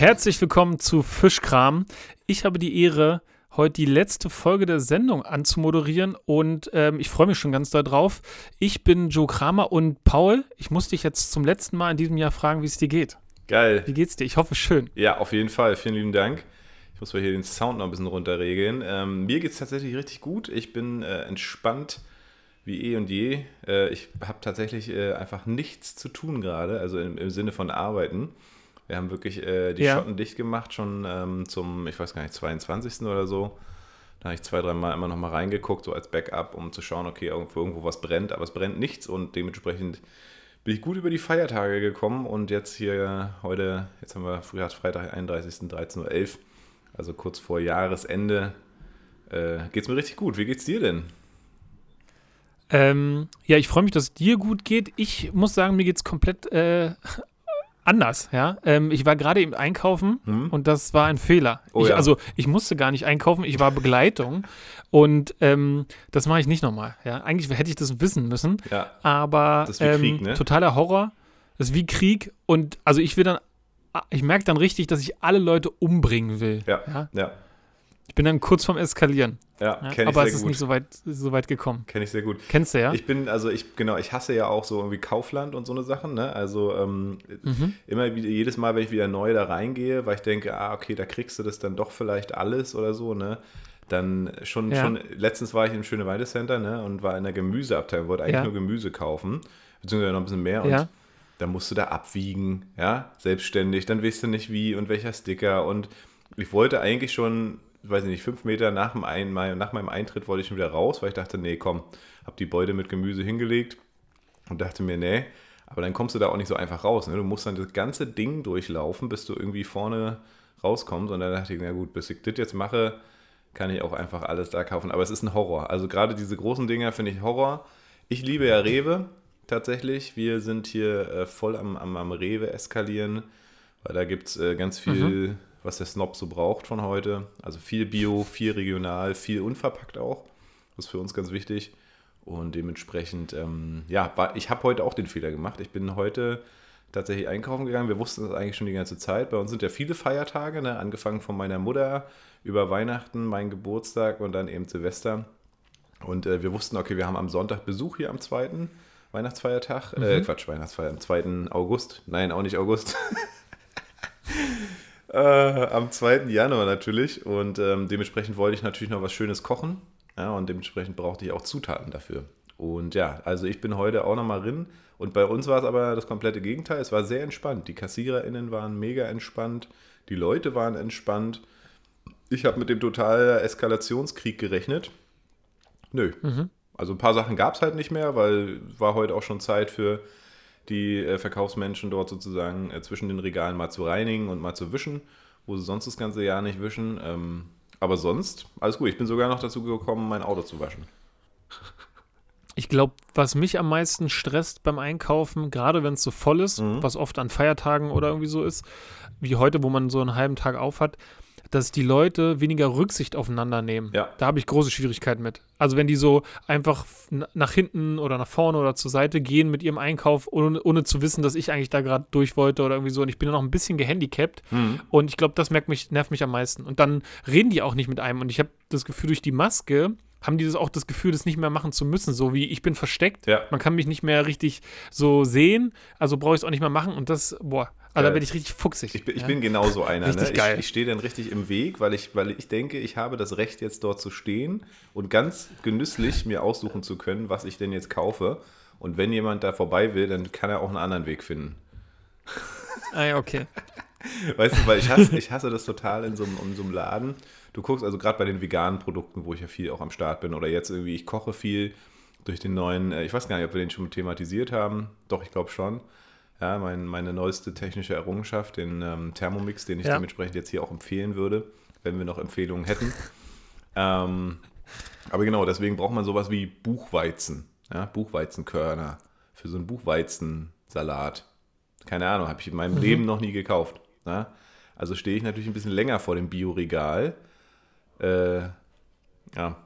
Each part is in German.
Herzlich willkommen zu Fischkram. Ich habe die Ehre, heute die letzte Folge der Sendung anzumoderieren und ähm, ich freue mich schon ganz darauf. Ich bin Joe Kramer und Paul, ich muss dich jetzt zum letzten Mal in diesem Jahr fragen, wie es dir geht. Geil. Wie geht's dir? Ich hoffe schön. Ja, auf jeden Fall. Vielen lieben Dank. Ich muss mal hier den Sound noch ein bisschen runterregeln. Ähm, mir geht es tatsächlich richtig gut. Ich bin äh, entspannt wie eh und je. Äh, ich habe tatsächlich äh, einfach nichts zu tun gerade, also im, im, Sinne von arbeiten. Wir haben wirklich äh, die ja. Schotten dicht gemacht, schon ähm, zum, ich weiß gar nicht, 22. oder so. Da habe ich zwei, drei Mal immer noch mal reingeguckt, so als Backup, um zu schauen, okay, irgendwo, irgendwo was brennt, aber es brennt nichts und dementsprechend bin ich gut über die Feiertage gekommen und jetzt hier heute, jetzt haben wir früher Freitag, 31. 13.11 Uhr, also kurz vor Jahresende, äh, geht es mir richtig gut. Wie geht's dir denn? Ähm, ja, ich freue mich, dass es dir gut geht. Ich muss sagen, mir geht es komplett äh, anders, ja. Ähm, ich war gerade im Einkaufen hm? und das war ein Fehler. Oh, ich, ja. Also ich musste gar nicht einkaufen, ich war Begleitung und ähm, das mache ich nicht nochmal. Ja, eigentlich hätte ich das wissen müssen. Ja. Aber das ist wie ähm, Krieg, ne? totaler Horror. Das ist wie Krieg und also ich will dann, ich merke dann richtig, dass ich alle Leute umbringen will. Ja. ja. ja. Ich bin dann kurz vorm Eskalieren. Ja, ja kenne ich Aber es ist gut. nicht so weit, so weit gekommen. Kenne ich sehr gut. Kennst du ja? Ich bin, also ich, genau, ich hasse ja auch so irgendwie Kaufland und so eine Sachen, ne? Also ähm, mhm. immer wieder, jedes Mal, wenn ich wieder neu da reingehe, weil ich denke, ah, okay, da kriegst du das dann doch vielleicht alles oder so, ne? Dann schon, ja. schon, letztens war ich im Schöne Weide Center, ne? Und war in der Gemüseabteilung, wollte eigentlich ja. nur Gemüse kaufen, beziehungsweise noch ein bisschen mehr und dann musst du da abwiegen, ja, selbstständig, dann weißt du nicht wie und welcher Sticker und ich wollte eigentlich schon weiß ich nicht, fünf Meter nach, dem ein, nach meinem Eintritt wollte ich schon wieder raus, weil ich dachte, nee, komm, hab die Beute mit Gemüse hingelegt und dachte mir, nee, aber dann kommst du da auch nicht so einfach raus. Ne? Du musst dann das ganze Ding durchlaufen, bis du irgendwie vorne rauskommst. Und dann dachte ich, na gut, bis ich das jetzt mache, kann ich auch einfach alles da kaufen. Aber es ist ein Horror. Also gerade diese großen Dinger finde ich Horror. Ich liebe ja Rewe tatsächlich. Wir sind hier äh, voll am, am, am Rewe eskalieren, weil da gibt es äh, ganz viel mhm was der Snob so braucht von heute. Also viel Bio, viel regional, viel unverpackt auch. Das ist für uns ganz wichtig. Und dementsprechend, ähm, ja, war, ich habe heute auch den Fehler gemacht. Ich bin heute tatsächlich einkaufen gegangen. Wir wussten das eigentlich schon die ganze Zeit. Bei uns sind ja viele Feiertage, ne? angefangen von meiner Mutter über Weihnachten, mein Geburtstag und dann eben Silvester. Und äh, wir wussten, okay, wir haben am Sonntag Besuch hier am zweiten Weihnachtsfeiertag. Äh, mhm. Äh, Quatsch, Weihnachtsfeier, am 2. August. Nein, auch nicht August. Äh, am 2. Januar natürlich. Und ähm, dementsprechend wollte ich natürlich noch was Schönes kochen. Ja, und dementsprechend brauchte ich auch Zutaten dafür. Und ja, also ich bin heute auch nochmal drin. Und bei uns war es aber das komplette Gegenteil. Es war sehr entspannt. Die KassiererInnen waren mega entspannt. Die Leute waren entspannt. Ich habe mit dem total Eskalationskrieg gerechnet. Nö. Mhm. Also ein paar Sachen gab es halt nicht mehr, weil war heute auch schon Zeit für die äh, Verkaufsmenschen dort sozusagen äh, zwischen den Regalen mal zu reinigen und mal zu wischen, wo sie sonst das ganze Jahr nicht wischen. Ähm, aber sonst, alles gut. Ich bin sogar noch dazu gekommen, mein Auto zu waschen. Ich glaube, was mich am meisten stresst beim Einkaufen, gerade wenn es so voll ist, mhm. was oft an Feiertagen oder irgendwie so ist, wie heute, wo man so einen halben Tag auf hat, dass die Leute weniger Rücksicht aufeinander nehmen. Ja. Da habe ich große Schwierigkeiten mit. Also wenn die so einfach nach hinten oder nach vorne oder zur Seite gehen mit ihrem Einkauf, ohne, ohne zu wissen, dass ich eigentlich da gerade durch wollte oder irgendwie so. Und ich bin noch ein bisschen gehandicapt. Mhm. Und ich glaube, das merkt mich, nervt mich am meisten. Und dann reden die auch nicht mit einem. Und ich habe das Gefühl, durch die Maske haben die das auch das Gefühl, das nicht mehr machen zu müssen, so wie ich bin versteckt. Ja. Man kann mich nicht mehr richtig so sehen, also brauche ich es auch nicht mehr machen und das, boah, also da bin ich richtig fuchsig. Ich, ich ja? bin genau so einer. ne? geil. Ich, ich stehe dann richtig im Weg, weil ich, weil ich denke, ich habe das Recht, jetzt dort zu stehen und ganz genüsslich mir aussuchen zu können, was ich denn jetzt kaufe. Und wenn jemand da vorbei will, dann kann er auch einen anderen Weg finden. Ah ja, okay. Weißt du, weil ich hasse, ich hasse das total in so, in so einem Laden. Du guckst also gerade bei den veganen Produkten, wo ich ja viel auch am Start bin, oder jetzt irgendwie, ich koche viel durch den neuen, äh, ich weiß gar nicht, ob wir den schon thematisiert haben. Doch, ich glaube schon ja, mein, meine neueste technische Errungenschaft, den ähm, Thermomix, den ich ja. dementsprechend jetzt hier auch empfehlen würde, wenn wir noch Empfehlungen hätten. ähm, aber genau, deswegen braucht man sowas wie Buchweizen, ja, Buchweizenkörner für so einen Buchweizensalat. Keine Ahnung, habe ich in meinem mhm. Leben noch nie gekauft. Ja? Also stehe ich natürlich ein bisschen länger vor dem Bioregal. Äh, ja,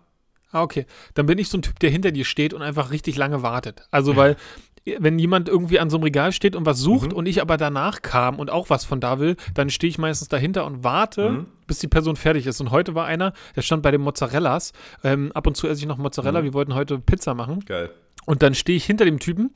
Ah, okay. Dann bin ich so ein Typ, der hinter dir steht und einfach richtig lange wartet. Also, weil wenn jemand irgendwie an so einem Regal steht und was sucht mhm. und ich aber danach kam und auch was von da will, dann stehe ich meistens dahinter und warte, mhm. bis die Person fertig ist. Und heute war einer, der stand bei den Mozzarellas. Ähm, ab und zu esse ich noch Mozzarella. Mhm. Wir wollten heute Pizza machen. Geil. Und dann stehe ich hinter dem Typen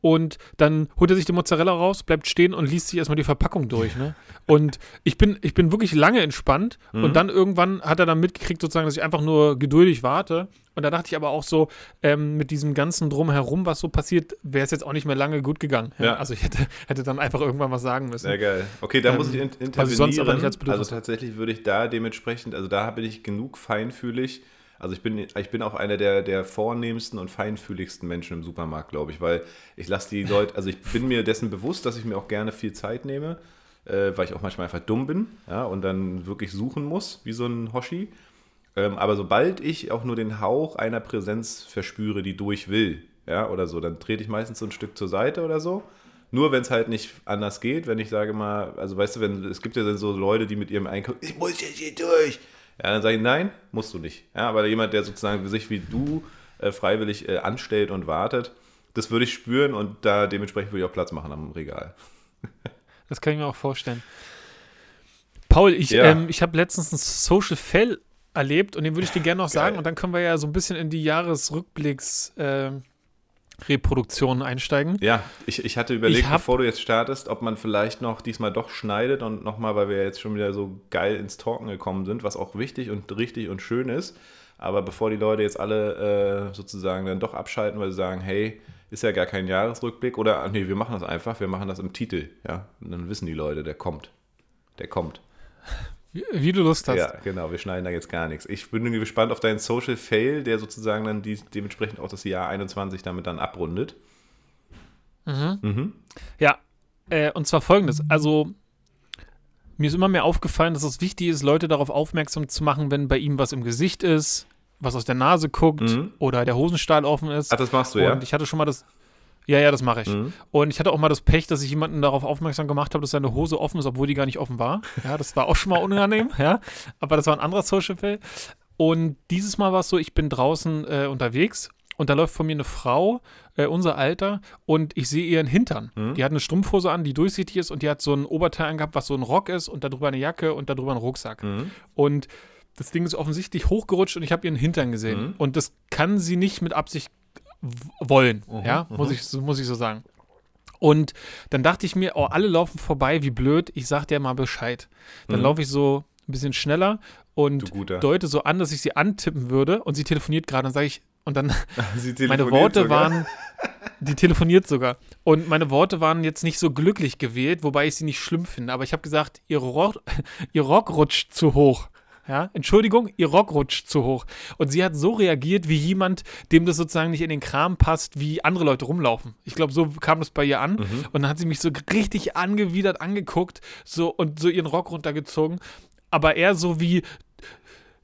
und dann holt er sich die Mozzarella raus, bleibt stehen und liest sich erstmal die Verpackung durch. Ne? Und ich bin, ich bin wirklich lange entspannt mhm. und dann irgendwann hat er dann mitgekriegt, sozusagen, dass ich einfach nur geduldig warte. Und da dachte ich aber auch so, ähm, mit diesem ganzen Drumherum, was so passiert, wäre es jetzt auch nicht mehr lange gut gegangen. Ja. Also ich hätte, hätte dann einfach irgendwann was sagen müssen. Sehr geil. Okay, da ähm, muss ich in intervenieren. Ich sonst aber nicht als also tatsächlich würde ich da dementsprechend, also da bin ich genug feinfühlig, also ich bin, ich bin auch einer der, der vornehmsten und feinfühligsten Menschen im Supermarkt, glaube ich, weil ich lasse die Leute, also ich bin mir dessen bewusst, dass ich mir auch gerne viel Zeit nehme, äh, weil ich auch manchmal einfach dumm bin ja, und dann wirklich suchen muss, wie so ein Hoshi. Ähm, aber sobald ich auch nur den Hauch einer Präsenz verspüre, die durch will, ja, oder so, dann trete ich meistens so ein Stück zur Seite oder so. Nur wenn es halt nicht anders geht, wenn ich sage mal, also weißt du, wenn es gibt ja so Leute, die mit ihrem Einkauf, ich muss jetzt hier durch, ja, dann sage ich, nein, musst du nicht. Ja, aber jemand, der sozusagen sich wie du äh, freiwillig äh, anstellt und wartet, das würde ich spüren und da dementsprechend würde ich auch Platz machen am Regal. das kann ich mir auch vorstellen. Paul, ich, ja. ähm, ich habe letztens ein Social Fail erlebt und den würde ich dir gerne noch sagen und dann können wir ja so ein bisschen in die Jahresrückblicks äh, Reproduktionen einsteigen. Ja, ich, ich hatte überlegt, ich bevor du jetzt startest, ob man vielleicht noch diesmal doch schneidet und nochmal, weil wir jetzt schon wieder so geil ins Talken gekommen sind, was auch wichtig und richtig und schön ist. Aber bevor die Leute jetzt alle äh, sozusagen dann doch abschalten, weil sie sagen, hey, ist ja gar kein Jahresrückblick oder ach nee, wir machen das einfach, wir machen das im Titel, ja. Und dann wissen die Leute, der kommt. Der kommt. Wie, wie, du Lust hast. Ja, genau, wir schneiden da jetzt gar nichts. Ich bin gespannt auf deinen Social Fail, der sozusagen dann die, dementsprechend auch das Jahr 21 damit dann abrundet. Mhm. mhm. Ja, äh, und zwar folgendes. Also, mir ist immer mehr aufgefallen, dass es wichtig ist, Leute darauf aufmerksam zu machen, wenn bei ihm was im Gesicht ist, was aus der Nase guckt mhm. oder der Hosenstahl offen ist. Ach, das machst du, und ja? Und ich hatte schon mal das, ja, ja, das mache ich. Mhm. Und ich hatte auch mal das Pech, dass ich jemanden darauf aufmerksam gemacht habe, dass seine Hose offen ist, obwohl die gar nicht offen war. Ja, das war auch schon mal unangenehm, ja. Aber das war ein anderer Social Fail. Und dieses Mal war es so, ich bin draußen äh, unterwegs und da läuft vor mir eine Frau, äh, unser Alter, und ich sehe ihren Hintern. Mhm. Die hat eine Strumpfhose an, die durchsichtig ist und die hat so ein Oberteil angehabt, was so ein Rock ist und darüber eine Jacke und darüber einen Rucksack. Mhm. Und das Ding ist offensichtlich hochgerutscht und ich habe ihren Hintern gesehen. Mhm. Und das kann sie nicht mit Absicht wollen, uh ja, uh muss, ich, muss ich so sagen. Und dann dachte ich mir, oh, alle laufen vorbei, wie blöd, ich sag dir mal Bescheid. Dann mhm. laufe ich so ein bisschen schneller und deute so an, dass ich sie antippen würde und sie telefoniert gerade und sage ich, und dann meine Worte sogar. waren, die telefoniert sogar. Und meine Worte waren jetzt nicht so glücklich gewählt, wobei ich sie nicht schlimm finde. Aber ich habe gesagt, ihr Rock, ihr Rock rutscht zu hoch. Ja, Entschuldigung, ihr Rock rutscht zu hoch. Und sie hat so reagiert wie jemand, dem das sozusagen nicht in den Kram passt, wie andere Leute rumlaufen. Ich glaube, so kam das bei ihr an. Mhm. Und dann hat sie mich so richtig angewidert angeguckt so, und so ihren Rock runtergezogen. Aber eher so wie,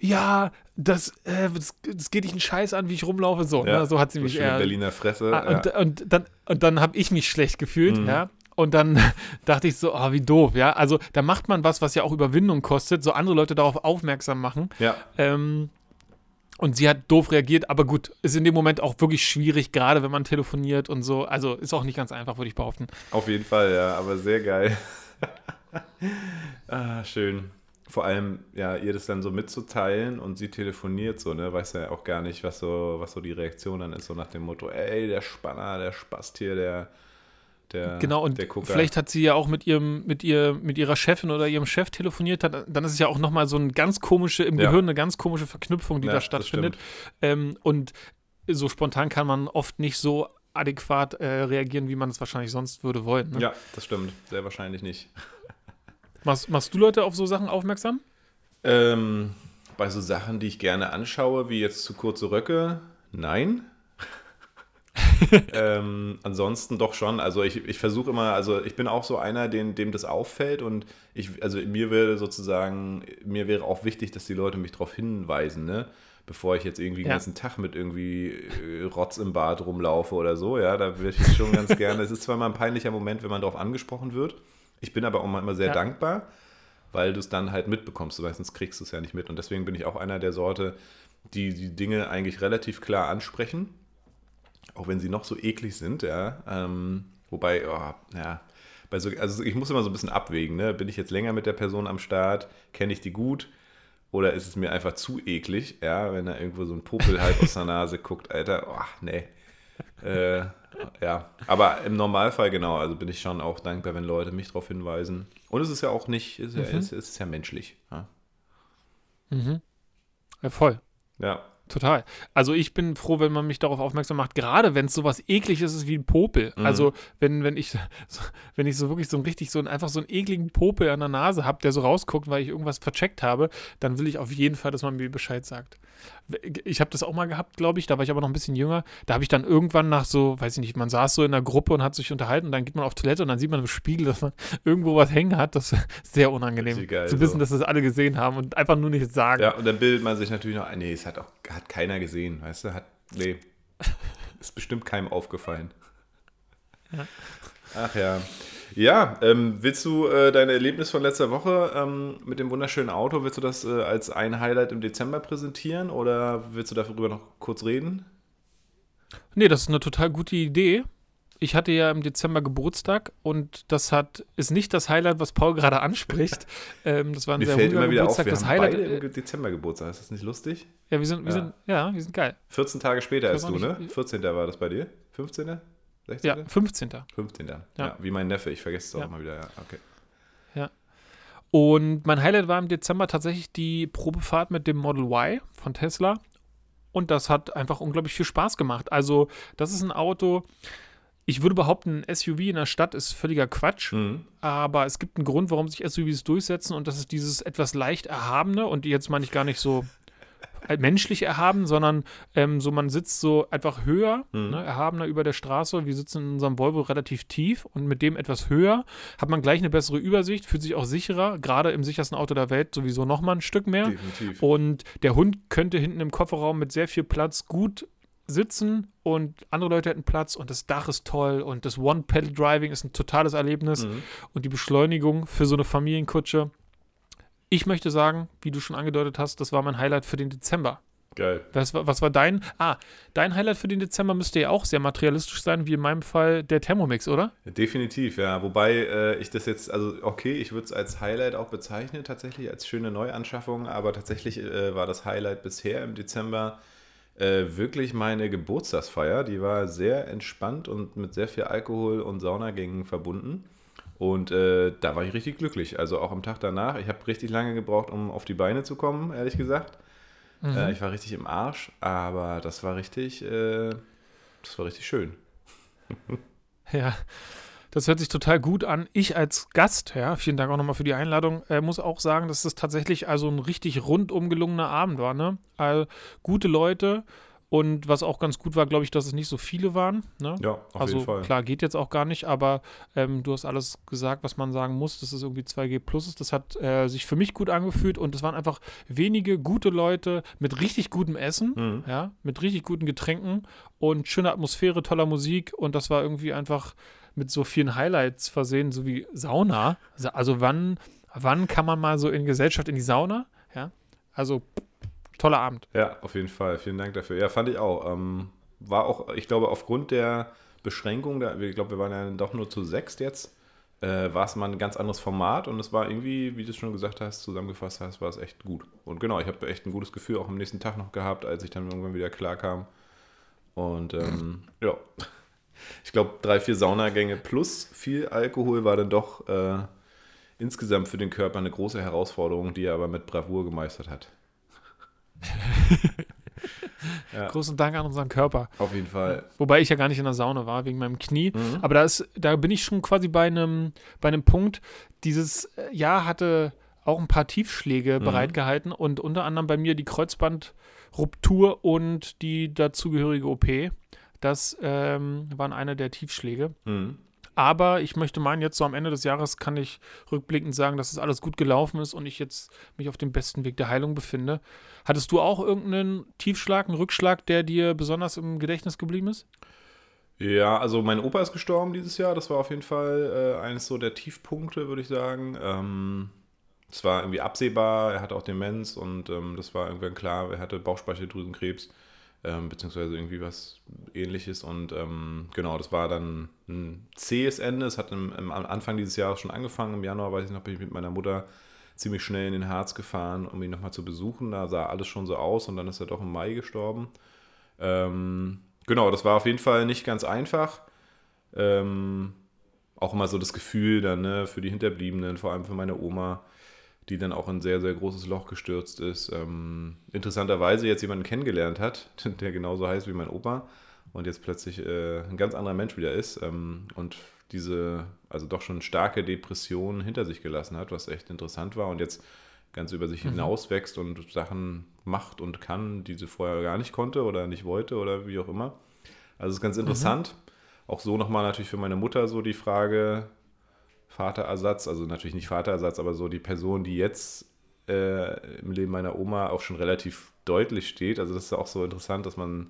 ja, das, äh, das, das, geht dich einen Scheiß an, wie ich rumlaufe. So, ja, ne? so hat sie mich eher. Berliner Fresse. Ah, und, ja. und, und, dann, und dann habe ich mich schlecht gefühlt, mhm. ja. Und dann dachte ich so, oh, wie doof, ja. Also da macht man was, was ja auch Überwindung kostet, so andere Leute darauf aufmerksam machen. Ja. Ähm, und sie hat doof reagiert, aber gut, ist in dem Moment auch wirklich schwierig, gerade wenn man telefoniert und so. Also ist auch nicht ganz einfach, würde ich behaupten. Auf jeden Fall, ja, aber sehr geil. ah, schön. Vor allem, ja, ihr das dann so mitzuteilen und sie telefoniert so, ne, weiß ja auch gar nicht, was so, was so die Reaktion dann ist, so nach dem Motto, ey, der Spanner, der Spast hier, der, der, genau, und vielleicht hat sie ja auch mit ihrem, mit ihr, mit ihrer Chefin oder ihrem Chef telefoniert, dann, dann ist es ja auch nochmal so eine ganz komische, im ja. Gehirn eine ganz komische Verknüpfung, die ja, da stattfindet. Ähm, und so spontan kann man oft nicht so adäquat äh, reagieren, wie man es wahrscheinlich sonst würde wollen. Ne? Ja, das stimmt. Sehr wahrscheinlich nicht. Machst, machst du Leute auf so Sachen aufmerksam? Ähm, bei so Sachen, die ich gerne anschaue, wie jetzt zu kurze Röcke, nein. ähm, ansonsten doch schon. Also ich, ich versuche immer, also ich bin auch so einer, dem, dem das auffällt und ich, also mir wäre sozusagen, mir wäre auch wichtig, dass die Leute mich darauf hinweisen, ne? Bevor ich jetzt irgendwie ja. den ganzen Tag mit irgendwie äh, Rotz im Bad rumlaufe oder so, ja, da würde ich schon ganz gerne. Es ist zwar mal ein peinlicher Moment, wenn man darauf angesprochen wird. Ich bin aber auch immer sehr ja. dankbar, weil du es dann halt mitbekommst. Meistens kriegst du es ja nicht mit. Und deswegen bin ich auch einer der Sorte, die die Dinge eigentlich relativ klar ansprechen auch wenn sie noch so eklig sind, ja. Ähm, wobei, oh, ja, bei so, also ich muss immer so ein bisschen abwägen, ne? Bin ich jetzt länger mit der Person am Start? Kenne ich die gut? Oder ist es mir einfach zu eklig, ja, wenn da irgendwo so ein Popel halt aus der Nase guckt, Alter, oh, nee. Äh, ja, aber im Normalfall genau, also bin ich schon auch dankbar, wenn Leute mich darauf hinweisen. Und es ist ja auch nicht, es ist, ja, mhm. es ist ja menschlich. Ja. Mhm. Ja, voll. Ja. Total. Also ich bin froh, wenn man mich darauf aufmerksam macht, gerade wenn es sowas ekliges ist wie ein Popel. Mhm. Also wenn, wenn ich so, wenn ich so wirklich so ein richtig so ein, einfach so einen ekligen Popel an der Nase habe, der so rausguckt, weil ich irgendwas vercheckt habe, dann will ich auf jeden Fall, dass man mir Bescheid sagt ich habe das auch mal gehabt, glaube ich, da war ich aber noch ein bisschen jünger. Da habe ich dann irgendwann nach so, weiß ich nicht, man saß so in einer Gruppe und hat sich unterhalten und dann geht man auf Toilette und dann sieht man im Spiegel, dass man irgendwo was hängen hat. Das ist sehr unangenehm geil, zu wissen, so. dass das alle gesehen haben und einfach nur nicht sagen. Ja, und dann bildet man sich natürlich noch, nee, es hat auch hat keiner gesehen, weißt du, hat, nee, ist bestimmt keinem aufgefallen. Ja. Ach ja. Ja, ähm, willst du äh, dein Erlebnis von letzter Woche ähm, mit dem wunderschönen Auto, willst du das äh, als ein Highlight im Dezember präsentieren oder willst du darüber noch kurz reden? Nee, das ist eine total gute Idee. Ich hatte ja im Dezember Geburtstag und das hat ist nicht das Highlight, was Paul gerade anspricht. ähm, das war ein Mir sehr fällt immer wieder Geburtstag. Auf, wir das haben Highlight, beide im Dezember Geburtstag. Ist das nicht lustig? Ja, wir sind, wir ja. sind, ja, wir sind geil. 14 Tage später als du, ne? 14. war das bei dir? 15.? 16. Ja, 15. 15. Ja. ja. wie mein Neffe, ich vergesse es auch ja. immer wieder. Ja, okay. Ja. Und mein Highlight war im Dezember tatsächlich die Probefahrt mit dem Model Y von Tesla. Und das hat einfach unglaublich viel Spaß gemacht. Also, das ist ein Auto. Ich würde behaupten, ein SUV in der Stadt ist völliger Quatsch. Mhm. Aber es gibt einen Grund, warum sich SUVs durchsetzen. Und das ist dieses etwas leicht erhabene. Und jetzt meine ich gar nicht so menschlich erhaben, sondern ähm, so man sitzt so einfach höher, mhm. ne, erhabener über der Straße. Wir sitzen in unserem Volvo relativ tief und mit dem etwas höher hat man gleich eine bessere Übersicht, fühlt sich auch sicherer, gerade im sichersten Auto der Welt sowieso noch mal ein Stück mehr. Definitiv. Und der Hund könnte hinten im Kofferraum mit sehr viel Platz gut sitzen und andere Leute hätten Platz und das Dach ist toll und das One-Pedal-Driving ist ein totales Erlebnis mhm. und die Beschleunigung für so eine Familienkutsche ich möchte sagen, wie du schon angedeutet hast, das war mein Highlight für den Dezember. Geil. Was, was war dein? Ah, dein Highlight für den Dezember müsste ja auch sehr materialistisch sein, wie in meinem Fall der Thermomix, oder? Definitiv, ja. Wobei äh, ich das jetzt, also okay, ich würde es als Highlight auch bezeichnen, tatsächlich als schöne Neuanschaffung, aber tatsächlich äh, war das Highlight bisher im Dezember äh, wirklich meine Geburtstagsfeier. Die war sehr entspannt und mit sehr viel Alkohol und Saunagängen verbunden. Und äh, da war ich richtig glücklich. Also auch am Tag danach. Ich habe richtig lange gebraucht, um auf die Beine zu kommen, ehrlich gesagt. Mhm. Äh, ich war richtig im Arsch, aber das war richtig, äh, das war richtig schön. ja. Das hört sich total gut an. Ich als Gast, ja, vielen Dank auch nochmal für die Einladung, äh, muss auch sagen, dass das tatsächlich also ein richtig rundum gelungener Abend war. Ne? Also, gute Leute, und was auch ganz gut war, glaube ich, dass es nicht so viele waren. Ne? Ja, auf also, jeden Fall. Klar, geht jetzt auch gar nicht, aber ähm, du hast alles gesagt, was man sagen muss, dass es irgendwie 2G Plus ist. Das hat äh, sich für mich gut angefühlt und es waren einfach wenige gute Leute mit richtig gutem Essen, mhm. ja, mit richtig guten Getränken und schöner Atmosphäre, toller Musik und das war irgendwie einfach mit so vielen Highlights versehen, so wie Sauna. Also wann, wann kann man mal so in Gesellschaft in die Sauna? Ja, also toller Abend. Ja, auf jeden Fall. Vielen Dank dafür. Ja, fand ich auch. Ähm, war auch, ich glaube, aufgrund der Beschränkung, da, ich glaube, wir waren ja doch nur zu sechs jetzt, äh, war es mal ein ganz anderes Format und es war irgendwie, wie du es schon gesagt hast, zusammengefasst hast, war es echt gut. Und genau, ich habe echt ein gutes Gefühl auch am nächsten Tag noch gehabt, als ich dann irgendwann wieder klar kam. Und ähm, ja, ich glaube, drei, vier Saunagänge plus viel Alkohol war dann doch äh, insgesamt für den Körper eine große Herausforderung, die er aber mit Bravour gemeistert hat. ja. Großen Dank an unseren Körper. Auf jeden Fall. Wobei ich ja gar nicht in der Sauna war, wegen meinem Knie. Mhm. Aber da, ist, da bin ich schon quasi bei einem, bei einem Punkt, dieses äh, Jahr hatte auch ein paar Tiefschläge mhm. bereitgehalten und unter anderem bei mir die Kreuzbandruptur und die dazugehörige OP. Das ähm, waren eine der Tiefschläge. Mhm. Aber ich möchte meinen, jetzt so am Ende des Jahres kann ich rückblickend sagen, dass es alles gut gelaufen ist und ich jetzt mich auf dem besten Weg der Heilung befinde. Hattest du auch irgendeinen Tiefschlag, einen Rückschlag, der dir besonders im Gedächtnis geblieben ist? Ja, also mein Opa ist gestorben dieses Jahr. Das war auf jeden Fall äh, eines so der Tiefpunkte, würde ich sagen. Ähm, es war irgendwie absehbar. Er hatte auch Demenz und ähm, das war irgendwann klar. Er hatte Bauchspeicheldrüsenkrebs. Ähm, beziehungsweise irgendwie was ähnliches. Und ähm, genau, das war dann ein zähes Ende. Es hat im, im, am Anfang dieses Jahres schon angefangen. Im Januar, weiß ich noch, bin ich mit meiner Mutter ziemlich schnell in den Harz gefahren, um ihn nochmal zu besuchen. Da sah alles schon so aus und dann ist er doch im Mai gestorben. Ähm, genau, das war auf jeden Fall nicht ganz einfach. Ähm, auch immer so das Gefühl dann ne, für die Hinterbliebenen, vor allem für meine Oma, die dann auch in ein sehr, sehr großes Loch gestürzt ist. Ähm, interessanterweise jetzt jemanden kennengelernt hat, der genauso heißt wie mein Opa und jetzt plötzlich äh, ein ganz anderer Mensch wieder ist ähm, und diese, also doch schon starke Depression hinter sich gelassen hat, was echt interessant war und jetzt ganz über sich mhm. hinaus wächst und Sachen macht und kann, die sie vorher gar nicht konnte oder nicht wollte oder wie auch immer. Also es ist ganz mhm. interessant. Mhm. Auch so nochmal natürlich für meine Mutter so die Frage, Vaterersatz, also natürlich nicht Vaterersatz, aber so die Person, die jetzt äh, im Leben meiner Oma auch schon relativ deutlich steht. Also das ist auch so interessant, dass man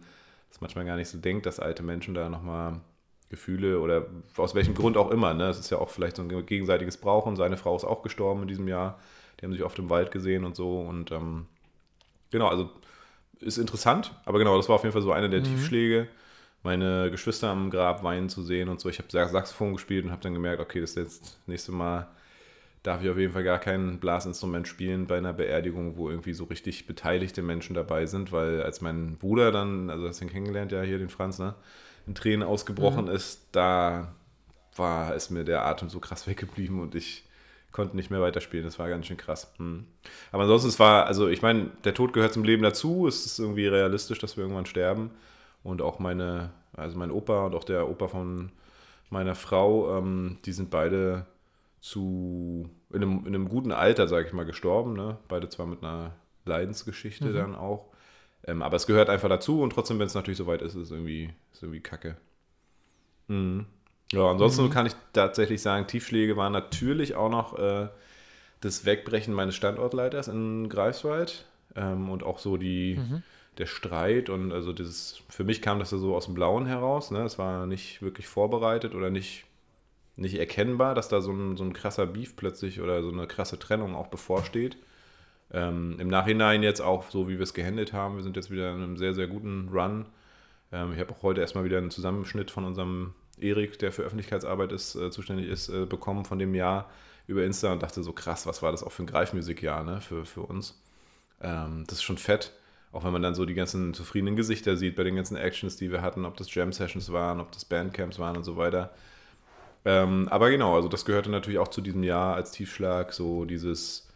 das manchmal gar nicht so denkt, dass alte Menschen da nochmal Gefühle oder aus welchem Grund auch immer. Ne? Es ist ja auch vielleicht so ein gegenseitiges Brauchen. Seine Frau ist auch gestorben in diesem Jahr. Die haben sich oft im Wald gesehen und so. Und ähm, genau, also ist interessant. Aber genau, das war auf jeden Fall so einer der mhm. Tiefschläge meine Geschwister am Grab weinen zu sehen und so. Ich habe Saxophon gespielt und habe dann gemerkt, okay, das ist jetzt nächste Mal darf ich auf jeden Fall gar kein Blasinstrument spielen bei einer Beerdigung, wo irgendwie so richtig beteiligte Menschen dabei sind, weil als mein Bruder dann, also hast du ihn kennengelernt, ja hier den Franz, ne, in Tränen ausgebrochen mhm. ist, da war es mir der Atem so krass weggeblieben und ich konnte nicht mehr weiterspielen. Das war ganz schön krass. Hm. Aber ansonsten, es war, also ich meine, der Tod gehört zum Leben dazu. Es ist irgendwie realistisch, dass wir irgendwann sterben und auch meine, also mein Opa und auch der Opa von meiner Frau, ähm, die sind beide zu, in einem, in einem guten Alter, sage ich mal, gestorben. Ne? Beide zwar mit einer Leidensgeschichte mhm. dann auch. Ähm, aber es gehört einfach dazu und trotzdem, wenn es natürlich soweit ist, ist es irgendwie, ist irgendwie kacke. Mhm. Ja, ansonsten mhm. kann ich tatsächlich sagen, Tiefschläge waren natürlich auch noch äh, das Wegbrechen meines Standortleiters in Greifswald ähm, und auch so die, mhm der Streit und also dieses, für mich kam das ja so aus dem Blauen heraus, ne? Es war nicht wirklich vorbereitet oder nicht, nicht erkennbar, dass da so ein, so ein krasser Beef plötzlich oder so eine krasse Trennung auch bevorsteht. Ähm, Im Nachhinein jetzt auch so, wie wir es gehandelt haben, wir sind jetzt wieder in einem sehr, sehr guten Run. Ähm, ich habe auch heute erstmal wieder einen Zusammenschnitt von unserem Erik, der für Öffentlichkeitsarbeit ist, äh, zuständig ist, äh, bekommen von dem Jahr über Insta und dachte so krass, was war das auch für ein Greifmusikjahr ne, für, für uns. Ähm, das ist schon fett. Auch wenn man dann so die ganzen zufriedenen Gesichter sieht bei den ganzen Actions, die wir hatten, ob das Jam-Sessions waren, ob das Bandcamps waren und so weiter. Ähm, aber genau, also das gehörte natürlich auch zu diesem Jahr als Tiefschlag, so dieses,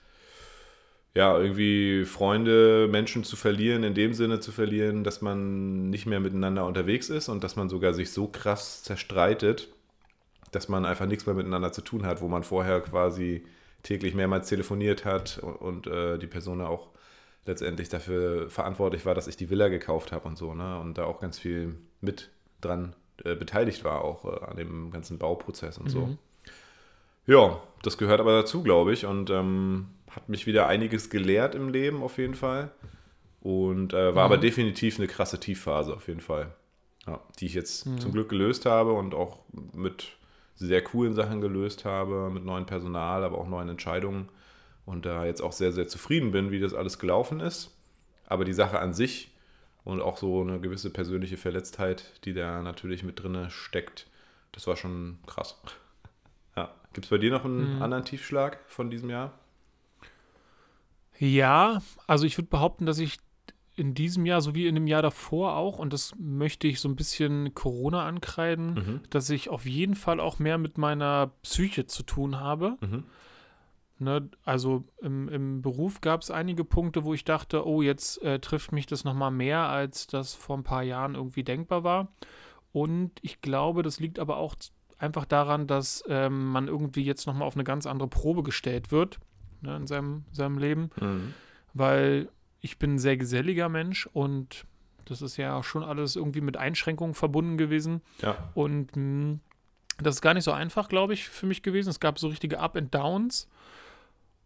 ja, irgendwie Freunde, Menschen zu verlieren, in dem Sinne zu verlieren, dass man nicht mehr miteinander unterwegs ist und dass man sogar sich so krass zerstreitet, dass man einfach nichts mehr miteinander zu tun hat, wo man vorher quasi täglich mehrmals telefoniert hat und, und äh, die Person auch letztendlich dafür verantwortlich war, dass ich die Villa gekauft habe und so, ne? Und da auch ganz viel mit dran äh, beteiligt war, auch äh, an dem ganzen Bauprozess und mhm. so. Ja, das gehört aber dazu, glaube ich, und ähm, hat mich wieder einiges gelehrt im Leben auf jeden Fall. Und äh, war mhm. aber definitiv eine krasse Tiefphase auf jeden Fall. Ja, die ich jetzt mhm. zum Glück gelöst habe und auch mit sehr coolen Sachen gelöst habe, mit neuem Personal, aber auch neuen Entscheidungen und da jetzt auch sehr, sehr zufrieden bin, wie das alles gelaufen ist. Aber die Sache an sich und auch so eine gewisse persönliche Verletztheit, die da natürlich mit drin steckt, das war schon krass. Ja. Gibt es bei dir noch einen mhm. anderen Tiefschlag von diesem Jahr? Ja, also ich würde behaupten, dass ich in diesem Jahr sowie in dem Jahr davor auch, und das möchte ich so ein bisschen Corona ankreiden, mhm. dass ich auf jeden Fall auch mehr mit meiner Psyche zu tun habe. Mhm. Ne, also im, im Beruf gab es einige Punkte, wo ich dachte, oh, jetzt äh, trifft mich das nochmal mehr, als das vor ein paar Jahren irgendwie denkbar war. Und ich glaube, das liegt aber auch einfach daran, dass ähm, man irgendwie jetzt nochmal auf eine ganz andere Probe gestellt wird ne, in seinem, seinem Leben. Mhm. Weil ich bin ein sehr geselliger Mensch und das ist ja schon alles irgendwie mit Einschränkungen verbunden gewesen. Ja. Und mh, hm, das ist gar nicht so einfach, glaube ich, für mich gewesen. Es gab so richtige Up and Downs.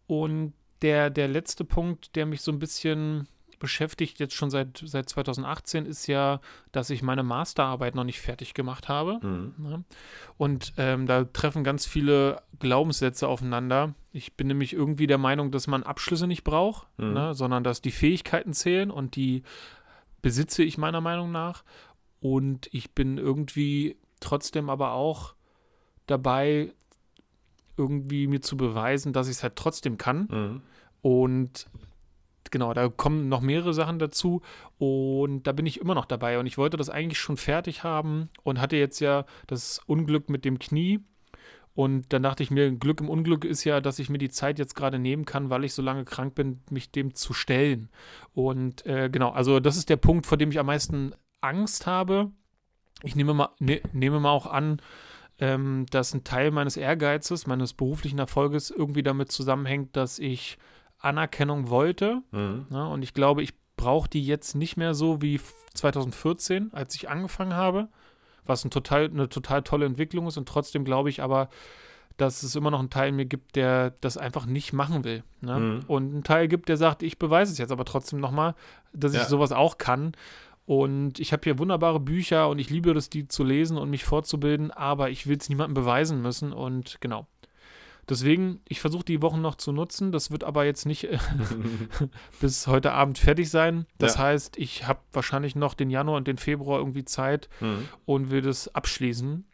Und der, der letzte Punkt, der mich so ein bisschen beschäftigt, jetzt schon seit, seit 2018, ist ja, dass ich meine Masterarbeit noch nicht fertig gemacht habe. Mhm. Ne? Und ähm, da treffen ganz viele Glaubenssätze aufeinander. Ich bin nämlich irgendwie der Meinung, dass man Abschlüsse nicht braucht, mhm. ne? sondern dass die Fähigkeiten zählen und die besitze ich meiner Meinung nach. Und ich bin irgendwie trotzdem aber auch dabei, irgendwie mir zu beweisen, dass ich es halt trotzdem kann. Mhm. Und genau, da kommen noch mehrere Sachen dazu und da bin ich immer noch dabei und ich wollte das eigentlich schon fertig haben und hatte jetzt ja das Unglück mit dem Knie und dann dachte ich mir, Glück im Unglück ist ja, dass ich mir die Zeit jetzt gerade nehmen kann, weil ich so lange krank bin, mich dem zu stellen. Und äh, genau, also das ist der Punkt, vor dem ich am meisten Angst habe. Ich nehme mal, ne, nehme mal auch an, ähm, dass ein Teil meines Ehrgeizes, meines beruflichen Erfolges irgendwie damit zusammenhängt, dass ich Anerkennung wollte. Mhm. Ja, und ich glaube, ich brauche die jetzt nicht mehr so wie 2014, als ich angefangen habe, was ein total, eine total tolle Entwicklung ist. Und trotzdem glaube ich aber, dass es immer noch einen Teil in mir gibt, der das einfach nicht machen will. Ne? Mhm. Und einen Teil gibt, der sagt, ich beweise es jetzt aber trotzdem nochmal, dass ja. ich sowas auch kann. Und ich habe hier wunderbare Bücher und ich liebe es, die zu lesen und mich fortzubilden, aber ich will es niemandem beweisen müssen. Und genau, Deswegen, ich versuche die Wochen noch zu nutzen. Das wird aber jetzt nicht äh, bis heute Abend fertig sein. Das ja. heißt, ich habe wahrscheinlich noch den Januar und den Februar irgendwie Zeit mhm. und will das abschließen.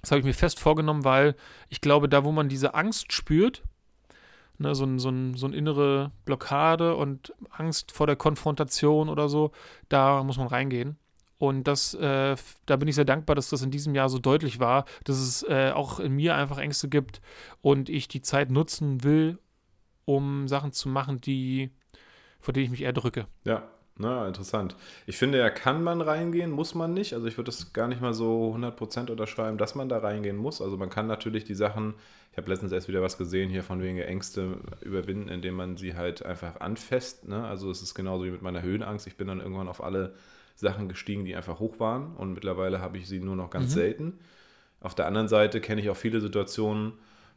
Das habe ich mir fest vorgenommen, weil ich glaube, da, wo man diese Angst spürt, ne, so, so, so eine innere Blockade und Angst vor der Konfrontation oder so, da muss man reingehen. Und das, äh, da bin ich sehr dankbar, dass das in diesem Jahr so deutlich war, dass es äh, auch in mir einfach Ängste gibt und ich die Zeit nutzen will, um Sachen zu machen, die, vor denen ich mich eher drücke. Ja, na, interessant. Ich finde, ja, kann man reingehen, muss man nicht. Also ich würde das gar nicht mal so 100% unterschreiben, dass man da reingehen muss. Also man kann natürlich die Sachen, ich habe letztens erst wieder was gesehen hier von wegen Ängste überwinden, indem man sie halt einfach anfasst. Ne? Also es ist genauso wie mit meiner Höhenangst. Ich bin dann irgendwann auf alle Sachen gestiegen, die einfach hoch waren und mittlerweile habe ich sie nur noch ganz mhm. selten. Auf der anderen Seite kenne ich auch viele Situationen,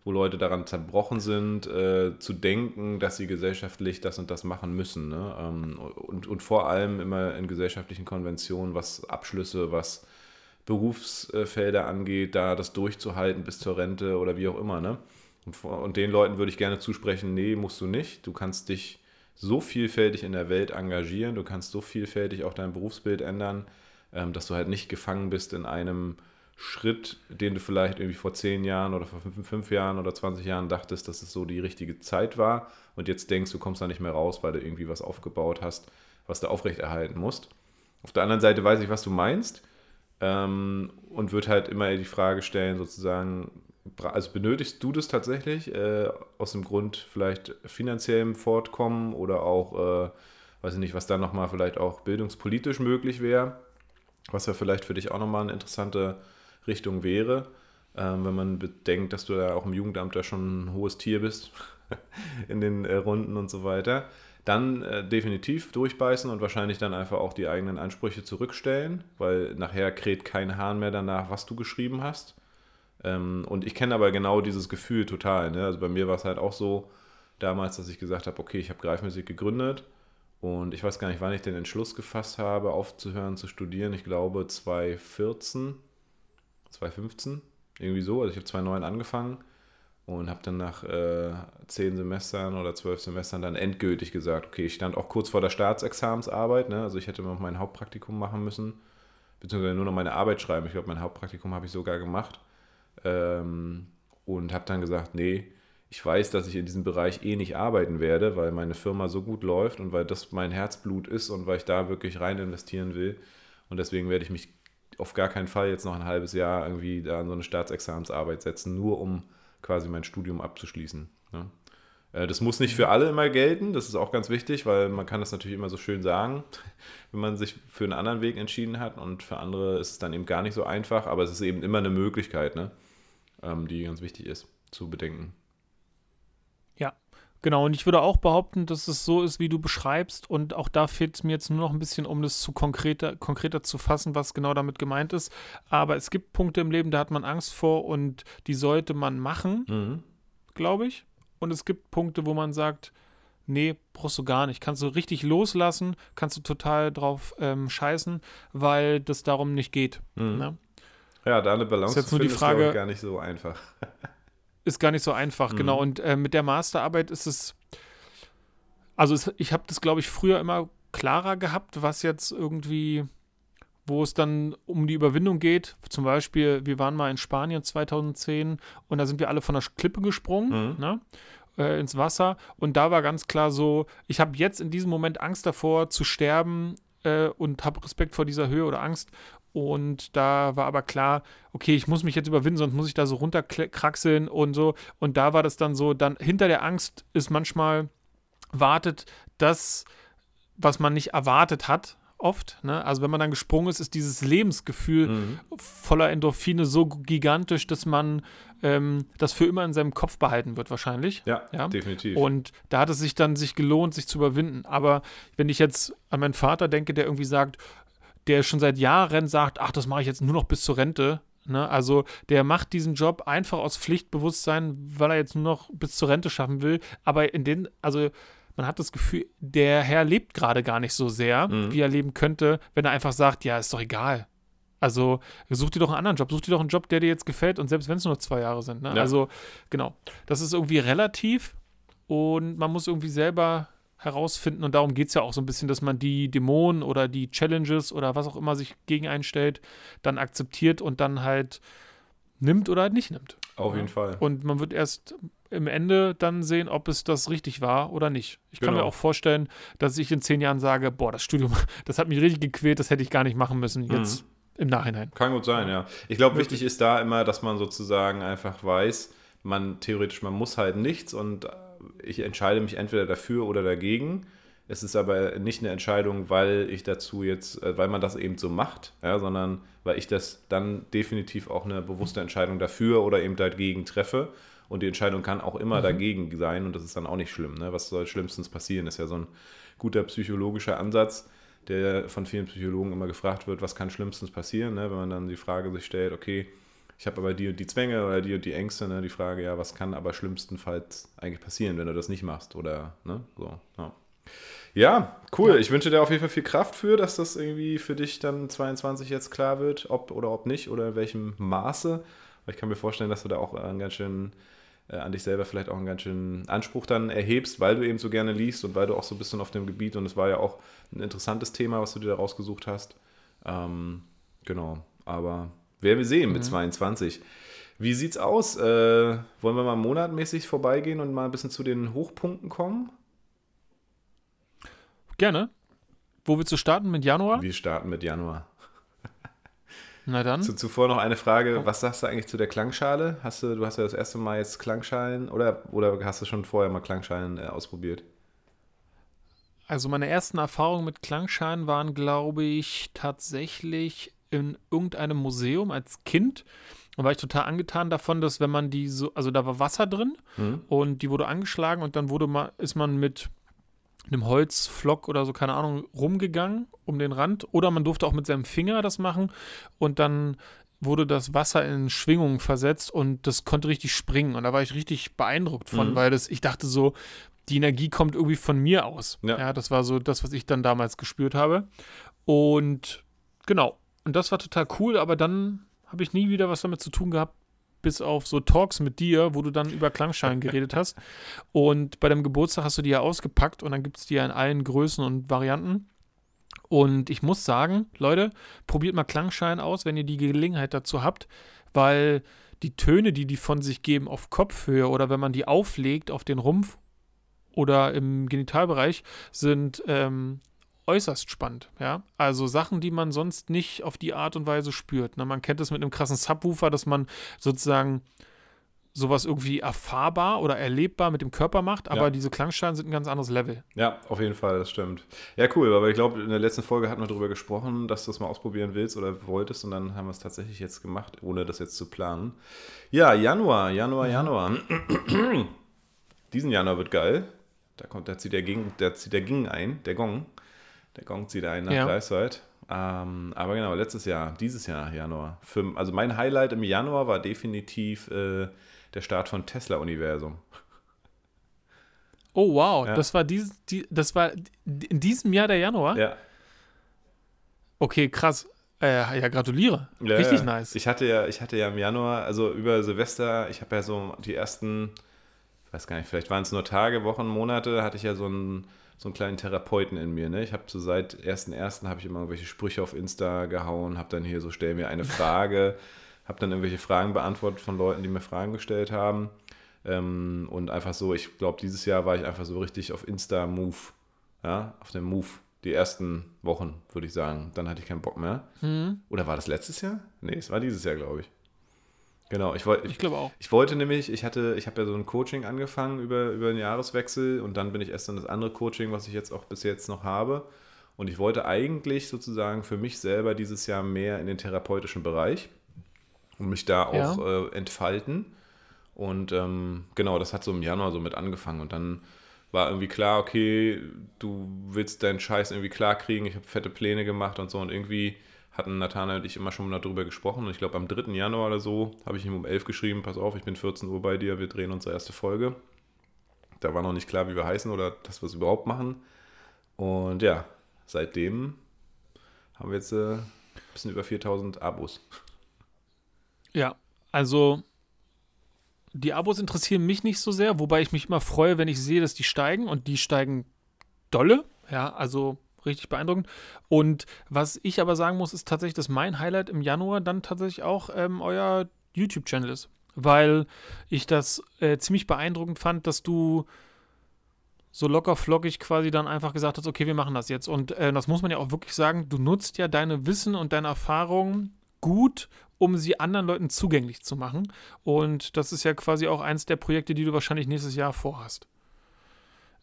wo Leute daran zerbrochen sind, äh, zu denken, dass sie gesellschaftlich das und das machen müssen. Ne? Ähm, und, und vor allem immer in gesellschaftlichen Konventionen, was Abschlüsse, was Berufsfelder angeht, da das durchzuhalten bis zur Rente oder wie auch immer. Ne? Und, und den Leuten würde ich gerne zusprechen, nee, musst du nicht. Du kannst dich so vielfältig in der Welt engagieren, du kannst so vielfältig auch dein Berufsbild ändern, ähm, dass du halt nicht gefangen bist in einem Schritt, den du vielleicht irgendwie vor zehn Jahren oder vor fünf, fünf Jahren oder 20 Jahren dachtest, dass es so die richtige Zeit war und jetzt denkst, du kommst da nicht mehr raus, weil du irgendwie was aufgebaut hast, was du aufrechterhalten musst. Auf der anderen Seite weiß ich, was du meinst ähm, und würde halt immer die Frage stellen, sozusagen, also benötigst du das tatsächlich äh, aus dem Grund vielleicht finanziellem Fortkommen oder auch, äh, weiß ich nicht, was dann nochmal vielleicht auch bildungspolitisch möglich wäre, was ja vielleicht für dich auch nochmal eine interessante Richtung wäre, ähm, wenn man bedenkt, dass du ja auch im Jugendamt da schon ein hohes Tier bist in den äh, Runden und so weiter. Dann äh, definitiv durchbeißen und wahrscheinlich dann einfach auch die eigenen Ansprüche zurückstellen, weil nachher kräht kein Hahn mehr danach, was du geschrieben hast ähm, und ich kenne aber genau dieses Gefühl total. Ne? Also bei mir war es halt auch so damals, dass ich gesagt habe, okay, ich habe Greifmusik gegründet und ich weiß gar nicht, wann ich den Entschluss gefasst habe, aufzuhören zu studieren. Ich glaube 2014, 2015, irgendwie so. Also ich habe 2009 angefangen und habe dann nach äh, zehn Semestern oder zwölf Semestern dann endgültig gesagt, okay, ich stand auch kurz vor der Staatsexamensarbeit. Ne? Also ich hätte noch mein Hauptpraktikum machen müssen, beziehungsweise nur noch meine Arbeit schreiben. Ich glaube, mein Hauptpraktikum habe ich sogar gemacht. Ähm, und habe dann gesagt, nee, ich weiß, dass ich in diesem Bereich eh nicht arbeiten werde, weil meine Firma so gut läuft und weil das mein Herzblut ist und weil ich da wirklich rein investieren will. Und deswegen werde ich mich auf gar keinen Fall jetzt noch ein halbes Jahr irgendwie da an so eine Staatsexamensarbeit setzen, nur um quasi mein Studium abzuschließen. Ne? Äh, das muss nicht für alle immer gelten, das ist auch ganz wichtig, weil man kann das natürlich immer so schön sagen, wenn man sich für einen anderen Weg entschieden hat und für andere ist es dann eben gar nicht so einfach, aber es ist eben immer eine Möglichkeit. Ne? ähm, die ganz wichtig ist zu bedenken. Genau. Und ich würde auch behaupten, dass es so ist, wie du beschreibst. Und auch da fehlt es mir jetzt nur noch ein bisschen, um das zu konkreter, konkreter zu fassen, was genau damit gemeint ist. Aber es gibt Punkte im Leben, da hat man Angst vor und die sollte man machen, mhm. glaube ich. Und es gibt Punkte, wo man sagt, nee, brauchst du gar nicht. Kannst du richtig loslassen, kannst du total drauf ähm, scheißen, weil das darum nicht geht. Mhm. Ne? Ja, da eine Balance ist jetzt nur die Frage, ist gar nicht so einfach. ist gar nicht so einfach, mhm. genau. Und äh, mit der Masterarbeit ist es, also es, ich habe das, glaube ich, früher immer klarer gehabt, was jetzt irgendwie, wo es dann um die Überwindung geht. Zum Beispiel, wir waren mal in Spanien 2010 und da sind wir alle von der Klippe gesprungen, mhm. ne? äh, ins Wasser. Und da war ganz klar so, ich habe jetzt in diesem Moment Angst davor zu sterben äh, und habe Respekt vor dieser Höhe oder Angst. Und da war aber klar, okay, ich muss mich jetzt überwinden, sonst muss ich da so runterkraxeln und so. Und da war das dann so, dann hinter der Angst ist manchmal wartet das, was man nicht erwartet hat, oft. Ne? Also wenn man dann gesprungen ist, ist dieses Lebensgefühl mhm. voller Endorphine so gigantisch, dass man ähm, das für immer in seinem Kopf behalten wird wahrscheinlich. Ja, ja, definitiv. Und da hat es sich dann sich gelohnt, sich zu überwinden. Aber wenn ich jetzt an meinen Vater denke, der irgendwie sagt, der schon seit Jahren sagt, ach, das mache ich jetzt nur noch bis zur Rente. Ne? Also der macht diesen Job einfach aus Pflichtbewusstsein, weil er jetzt nur noch bis zur Rente schaffen will. Aber in den, also man hat das Gefühl, der Herr lebt gerade gar nicht so sehr, mhm. wie er leben könnte, wenn er einfach sagt, ja, ist doch egal. Also such dir doch einen anderen Job, such dir doch einen Job, der dir jetzt gefällt und selbst wenn es nur zwei Jahre sind. Ne? Ja. Also genau, das ist irgendwie relativ und man muss irgendwie selber herausfinden und darum geht es ja auch so ein bisschen, dass man die Dämonen oder die Challenges oder was auch immer sich gegen einstellt, dann akzeptiert und dann halt nimmt oder halt nicht nimmt. Auf jeden Fall. Und man wird erst im Ende dann sehen, ob es das richtig war oder nicht. Ich genau. kann mir genau. auch vorstellen, dass ich in zehn Jahren sage, boah, das Studium, das hat mich richtig gequält, das hätte ich gar nicht machen müssen jetzt mhm. im Nachhinein. Kann gut sein, ja. Ich glaube, wichtig ist da immer, dass man sozusagen einfach weiß, man theoretisch, man muss halt nichts und ich entscheide mich entweder dafür oder dagegen. Es ist aber nicht eine Entscheidung, weil ich dazu jetzt, äh, weil man das eben so macht, ja, sondern weil ich das dann definitiv auch eine bewusste Entscheidung dafür oder eben dagegen treffe. Und die Entscheidung kann auch immer mhm. dagegen sein und das ist dann auch nicht schlimm. Ne? Was soll schlimmstens passieren? Das ist ja so ein guter psychologischer Ansatz, der von vielen Psychologen immer gefragt wird, was kann schlimmstens passieren, ne? wenn man dann die Frage sich stellt, okay, ich habe aber die und die Zwänge oder die und die Ängste, ne? die Frage, ja, was kann aber schlimmstenfalls eigentlich passieren, wenn du das nicht machst oder, ne, so, ja. Ja, cool. Ja. Ich wünsche dir auf jeden Fall viel Kraft für, dass das irgendwie für dich dann 22 jetzt klar wird, ob oder ob nicht oder in welchem Maße. Weil ich kann mir vorstellen, dass du da auch einen ganz schön äh, an dich selber vielleicht auch einen ganz schönen Anspruch dann erhebst, weil du eben so gerne liest und weil du auch so ein bisschen auf dem Gebiet und es war ja auch ein interessantes Thema, was du dir da rausgesucht hast. Ähm, genau, aber werden wir sehen mhm. mit 22. Wie sieht's aus? Äh, wollen wir mal monatmäßig vorbeigehen und mal ein bisschen zu den Hochpunkten kommen? Gerne. Wo willst du starten? Mit Januar? Wir starten mit Januar. Na dann. Zu, zuvor noch eine Frage: Was sagst du eigentlich zu der Klangschale? Hast du, du hast ja das erste Mal jetzt Klangschalen oder, oder hast du schon vorher mal Klangschalen äh, ausprobiert? Also, meine ersten Erfahrungen mit Klangschalen waren, glaube ich, tatsächlich in irgendeinem Museum als Kind. Da war ich total angetan davon, dass wenn man die so, also da war Wasser drin mhm. und die wurde angeschlagen und dann wurde mal, ist man mit einem Holzflock oder so, keine Ahnung, rumgegangen um den Rand. Oder man durfte auch mit seinem Finger das machen und dann wurde das Wasser in Schwingungen versetzt und das konnte richtig springen. Und da war ich richtig beeindruckt von, mhm. weil das, ich dachte so, die Energie kommt irgendwie von mir aus. Ja. ja, das war so das, was ich dann damals gespürt habe. Und genau, und das war total cool, aber dann habe ich nie wieder was damit zu tun gehabt, bis auf so Talks mit dir, wo du dann über Klangschalen geredet hast. Und bei deinem Geburtstag hast du die ja ausgepackt und dann gibt es die ja in allen Größen und Varianten. Und ich muss sagen, Leute, probiert mal Klangschalen aus, wenn ihr die Gelegenheit dazu habt, weil die Töne, die die von sich geben auf Kopfhöhe oder wenn man die auflegt auf den Rumpf oder im Genitalbereich, sind ähm, äußerst spannend, ja. Also Sachen, die man sonst nicht auf die Art und Weise spürt. Ne? Man kennt es mit einem krassen Subwoofer, dass man sozusagen sowas irgendwie erfahrbar oder erlebbar mit dem Körper macht, aber ja. diese Klangschalen sind ein ganz anderes Level. Ja, auf jeden Fall, das stimmt. Ja, cool, aber ich glaube, in der letzten Folge hatten wir darüber gesprochen, dass du das mal ausprobieren willst oder wolltest und dann haben wir es tatsächlich jetzt gemacht, ohne das jetzt zu planen. Ja, Januar, Januar, Januar. Diesen Januar wird geil. Da kommt, da zieht der Ging, da zieht der Ging ein, der Gong. Der Gong zieht ein nach ja. Greifswald. Ähm, aber genau, letztes Jahr, dieses Jahr, Januar. Für, also mein Highlight im Januar war definitiv äh, der Start von Tesla Universum. Oh wow, ja. das war dies, die, das war in diesem Jahr der Januar? Ja. Okay, krass. Äh, ja, gratuliere. Ja, Richtig ja. nice. Ich hatte ja, ich hatte ja im Januar, also über Silvester, ich habe ja so die ersten, ich weiß gar nicht, vielleicht waren es nur Tage, Wochen, Monate, hatte ich ja so ein so einen kleinen Therapeuten in mir. Ne? Ich habe so seit 1.1. habe ich immer irgendwelche Sprüche auf Insta gehauen, habe dann hier so, stell mir eine Frage, habe dann irgendwelche Fragen beantwortet von Leuten, die mir Fragen gestellt haben. Ähm, und einfach so, ich glaube, dieses Jahr war ich einfach so richtig auf Insta-Move, ja, auf dem Move. Die ersten Wochen, würde ich sagen. Dann hatte ich keinen Bock mehr. Mhm. Oder war das letztes Jahr? Nee, es war dieses Jahr, glaube ich. Genau, ich wollte. Ich glaube auch. Ich wollte nämlich, ich hatte, ich habe ja so ein Coaching angefangen über, über den Jahreswechsel und dann bin ich erst in das andere Coaching, was ich jetzt auch bis jetzt noch habe. Und ich wollte eigentlich sozusagen für mich selber dieses Jahr mehr in den therapeutischen Bereich und mich da auch ja. äh, entfalten. Und ähm, genau, das hat so im Januar so mit angefangen. Und dann war irgendwie klar, okay, du willst deinen Scheiß irgendwie klar kriegen. Ich habe fette Pläne gemacht und so. Und irgendwie hatten Nathanael und ich immer schon mal darüber gesprochen. Und ich glaube, am 3. Januar oder so habe ich ihm um 11 geschrieben: Pass auf, ich bin 14 Uhr bei dir, wir drehen unsere erste Folge. Da war noch nicht klar, wie wir heißen oder dass wir es überhaupt machen. Und ja, seitdem haben wir jetzt äh, ein bisschen über 4000 Abos. Ja, also die Abos interessieren mich nicht so sehr, wobei ich mich immer freue, wenn ich sehe, dass die steigen und die steigen dolle. Ja, also richtig beeindruckend. Und was ich aber sagen muss, ist tatsächlich, dass mein Highlight im Januar dann tatsächlich auch ähm, euer YouTube-Channel ist. Weil ich das äh, ziemlich beeindruckend fand, dass du so locker flockig quasi dann einfach gesagt hast, okay, wir machen das jetzt. Und äh, das muss man ja auch wirklich sagen, du nutzt ja deine Wissen und deine Erfahrungen gut, um sie anderen Leuten zugänglich zu machen. Und das ist ja quasi auch eins der Projekte, die du wahrscheinlich nächstes Jahr vorhast.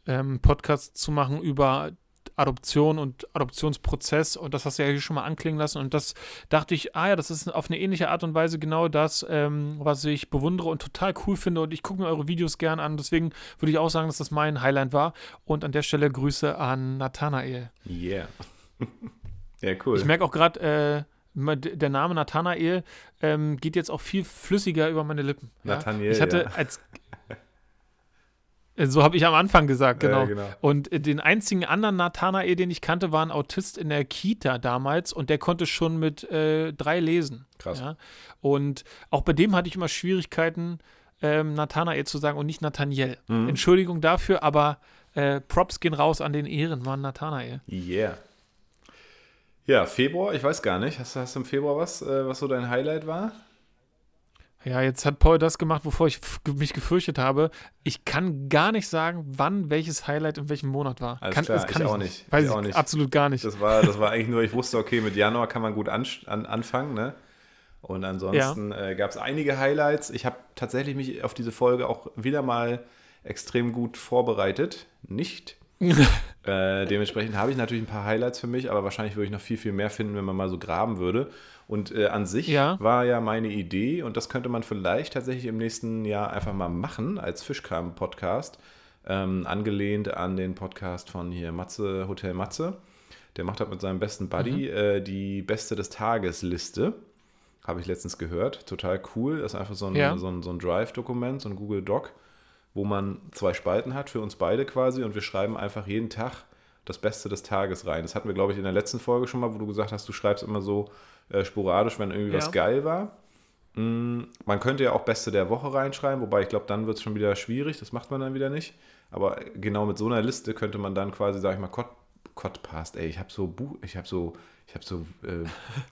Ähm, Podcasts zu machen über Adoption und Adoptionsprozess und das hast du ja hier schon mal anklingen lassen und das dachte ich, ah ja, das ist auf eine ähnliche Art und Weise genau das, ähm, was ich bewundere und total cool finde und ich gucke mir eure Videos gern an, deswegen würde ich auch sagen, dass das mein Highlight war und an der Stelle Grüße an Nathanael. Yeah. ja, cool. Ich merke auch gerade, äh, der Name Nathanael ähm, geht jetzt auch viel flüssiger über meine Lippen. Nathanael. Ich hatte ja. als so habe ich am Anfang gesagt, genau. Ja, genau. Und den einzigen anderen Nathanael, den ich kannte, war ein Autist in der Kita damals und der konnte schon mit äh, drei lesen. Krass. Ja? Und auch bei dem hatte ich immer Schwierigkeiten, ähm, Nathanael zu sagen und nicht Nathaniel. Mhm. Entschuldigung dafür, aber äh, Props gehen raus an den Ehrenmann Nathanael. Yeah. Ja, Februar, ich weiß gar nicht. Hast, hast du im Februar was, äh, was so dein Highlight war? Ja, jetzt hat Paul das gemacht, wovor ich mich gefürchtet habe. Ich kann gar nicht sagen, wann welches Highlight in welchem Monat war. Alles kann, klar, das kann ich, ich auch nicht. Weiß ich auch nicht. absolut gar nicht. Das war, das war eigentlich nur, ich wusste, okay, mit Januar kann man gut an, an, anfangen, ne? Und ansonsten ja. äh, gab es einige Highlights. Ich habe tatsächlich mich auf diese Folge auch wieder mal extrem gut vorbereitet. Nicht. äh, dementsprechend habe ich natürlich ein paar Highlights für mich, aber wahrscheinlich würde ich noch viel, viel mehr finden, wenn man mal so graben würde. Und äh, an sich ja. war ja meine Idee, und das könnte man vielleicht tatsächlich im nächsten Jahr einfach mal machen als Fischkram-Podcast, ähm, angelehnt an den Podcast von hier Matze, Hotel Matze. Der macht halt mit seinem besten Buddy mhm. äh, die Beste des Tages-Liste. Habe ich letztens gehört. Total cool. Das ist einfach so ein, ja. so ein, so ein Drive-Dokument, so ein Google Doc, wo man zwei Spalten hat für uns beide quasi und wir schreiben einfach jeden Tag das Beste des Tages rein. Das hatten wir, glaube ich, in der letzten Folge schon mal, wo du gesagt hast, du schreibst immer so äh, sporadisch, wenn irgendwie ja. was geil war. Mm, man könnte ja auch Beste der Woche reinschreiben, wobei ich glaube, dann wird es schon wieder schwierig, das macht man dann wieder nicht. Aber genau mit so einer Liste könnte man dann quasi, sag ich mal, Codpast, ey, ich habe so Buch, ich habe so, ich habe so, äh,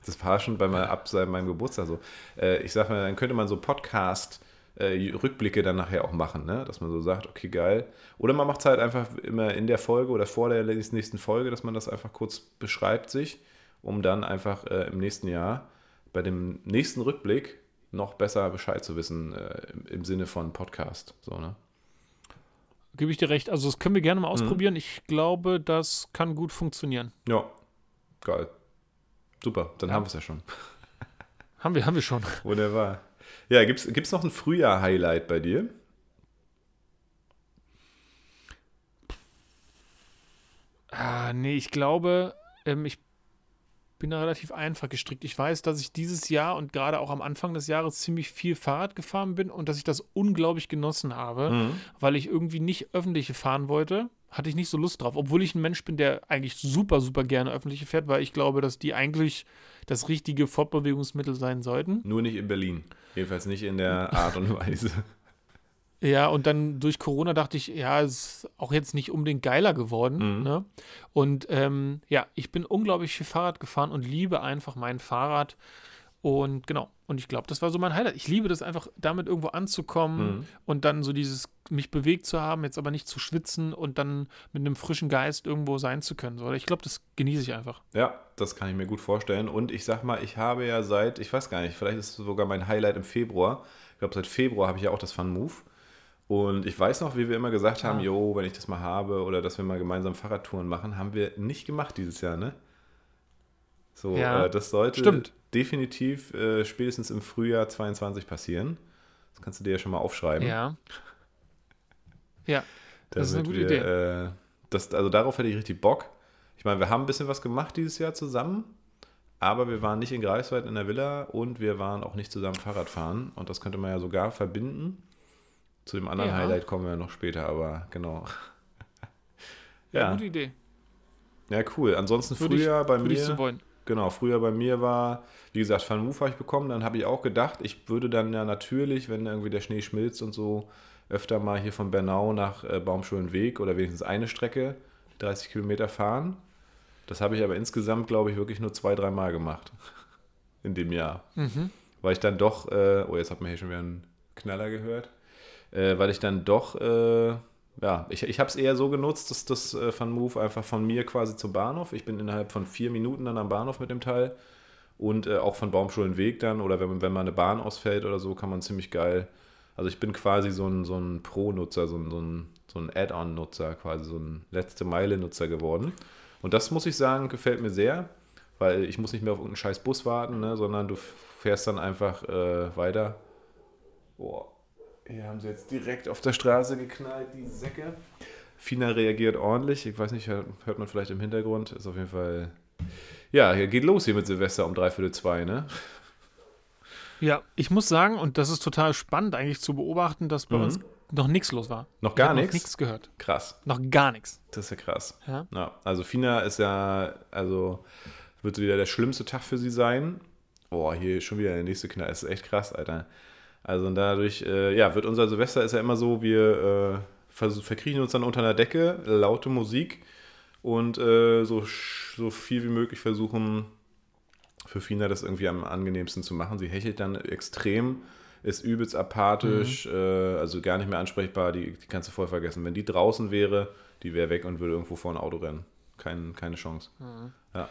das war schon bei meinem, ab seit meinem Geburtstag so. Äh, ich sag mal, dann könnte man so Podcast äh, Rückblicke dann nachher auch machen, ne? dass man so sagt, okay, geil. Oder man macht es halt einfach immer in der Folge oder vor der nächsten Folge, dass man das einfach kurz beschreibt sich um dann einfach äh, im nächsten Jahr bei dem nächsten Rückblick noch besser Bescheid zu wissen äh, im, im, Sinne von Podcast. So, ne? Gebe ich dir recht. Also das können wir gerne mal mhm. ausprobieren. Mhm. Ich glaube, das kann gut funktionieren. Ja, geil. Super, dann ja. haben wir es ja schon. haben wir, haben wir schon. Wunderbar. Ja, gibt es noch ein Frühjahr-Highlight bei dir? Ah, nee, ich glaube, ähm, ich bin da relativ einfach gestrickt. Ich weiß, dass ich dieses Jahr und gerade auch am Anfang des Jahres ziemlich viel Fahrrad gefahren bin und dass ich das unglaublich genossen habe, mhm. weil ich irgendwie nicht öffentliche fahren wollte. Hatte ich nicht so Lust drauf, obwohl ich ein Mensch bin, der eigentlich super, super gerne öffentliche fährt, weil ich glaube, dass die eigentlich das richtige Fortbewegungsmittel sein sollten. Nur nicht in Berlin. Jedenfalls nicht in der Art und Weise. Ja, und dann durch Corona dachte ich, ja, es ist auch jetzt nicht unbedingt geiler geworden. Mhm. Ne? Und ähm, ja, ich bin unglaublich viel Fahrrad gefahren und liebe einfach mein Fahrrad. Und genau, und ich glaube, das war so mein Highlight. Ich liebe das einfach, damit irgendwo anzukommen Mhm. und dann so dieses, mich bewegt zu haben, jetzt aber nicht zu schwitzen und dann mit einem frischen Geist irgendwo sein zu können. So. Ich glaube, das genieße ich einfach. Ja, das kann ich mir gut vorstellen. Und ich sag mal, ich habe ja seit, ich weiß gar nicht, vielleicht ist es sogar mein Highlight im Februar. Ich glaube, seit Februar habe ich ja auch das Fun Move. Und ich weiß noch, wie wir immer gesagt haben, jo, wenn ich das mal habe oder dass wir mal gemeinsam Fahrradtouren machen, haben wir nicht gemacht dieses Jahr, ne? So, Ja, äh, das sollte stimmt. definitiv äh, spätestens im Frühjahr 22 passieren. Das kannst du dir ja schon mal aufschreiben. Ja. Ja, das ist eine gute wir, Idee. Äh, das, also darauf hätte ich richtig Bock. Ich meine, wir haben ein bisschen was gemacht dieses Jahr zusammen, aber wir waren nicht in Greifswald in der Villa und wir waren auch nicht zusammen Fahrrad fahren. Und das könnte man ja sogar verbinden. Zu dem anderen Ja. Highlight kommen wir noch später, aber genau. ja. Ja, gute Idee. ja cool. Ansonsten Würde ich- früher bei Würde ich mir. so wollen. Genau, früher bei mir war, wie gesagt, Van Move habe ich bekommen. Dann habe ich auch gedacht, ich würde dann ja natürlich, wenn irgendwie der Schnee schmilzt und so, öfter mal hier von Bernau nach äh, Baumschulenweg oder wenigstens eine Strecke, 30 Kilometer fahren. Das habe ich aber insgesamt, glaube ich, wirklich nur zwei, dreimal gemacht in dem Jahr. Mhm. Weil ich dann doch, äh, oh, jetzt hat man hier schon wieder einen Knaller gehört, äh, weil ich dann doch, äh, ja, ich, ich habe es eher so genutzt, dass das äh, Move einfach von mir quasi zum Bahnhof, ich bin innerhalb von vier Minuten dann am Bahnhof mit dem Teil und äh, auch von Baumschulenweg dann oder wenn, wenn mal eine Bahn ausfällt oder so, kann man ziemlich geil, also ich bin quasi so ein, so ein Pro-Nutzer, so ein, so ein, so ein Add-on-Nutzer, quasi so ein letzte-Meile-Nutzer geworden. Und das muss ich sagen, gefällt mir sehr, weil ich muss nicht mehr auf irgendeinen scheiß Bus warten, ne, sondern du fährst dann einfach äh, weiter. Boah, hier haben sie jetzt direkt auf der Straße geknallt, die Säcke. Fina reagiert ordentlich. Ich weiß nicht, hört man vielleicht im Hintergrund. Ist auf jeden Fall. Ja, hier geht los hier mit Silvester um dreiviertel zwei, ne? Ja, ich muss sagen, und das ist total spannend eigentlich zu beobachten, dass bei Mhm. uns noch nichts los war. Noch gar nichts? Noch nichts gehört. Krass. Noch gar nichts. Das ist ja krass. Ja. Ja, also Fina ist ja, also wird wieder der schlimmste Tag für sie sein. Boah, hier schon wieder der nächste Knall. Das ist echt krass, Alter. Also und dadurch, äh, ja, wird unser Silvester ist ja immer so, wir äh, verkriechen uns dann unter einer Decke, laute Musik und äh, so, so viel wie möglich versuchen, für Fina das irgendwie am angenehmsten zu machen. Sie hechelt dann extrem, ist übelst apathisch, äh, also gar nicht mehr ansprechbar, die, die kannst du voll vergessen. Wenn die draußen wäre, die wäre weg und würde irgendwo vor ein Auto rennen. Kein, keine Chance. Ja,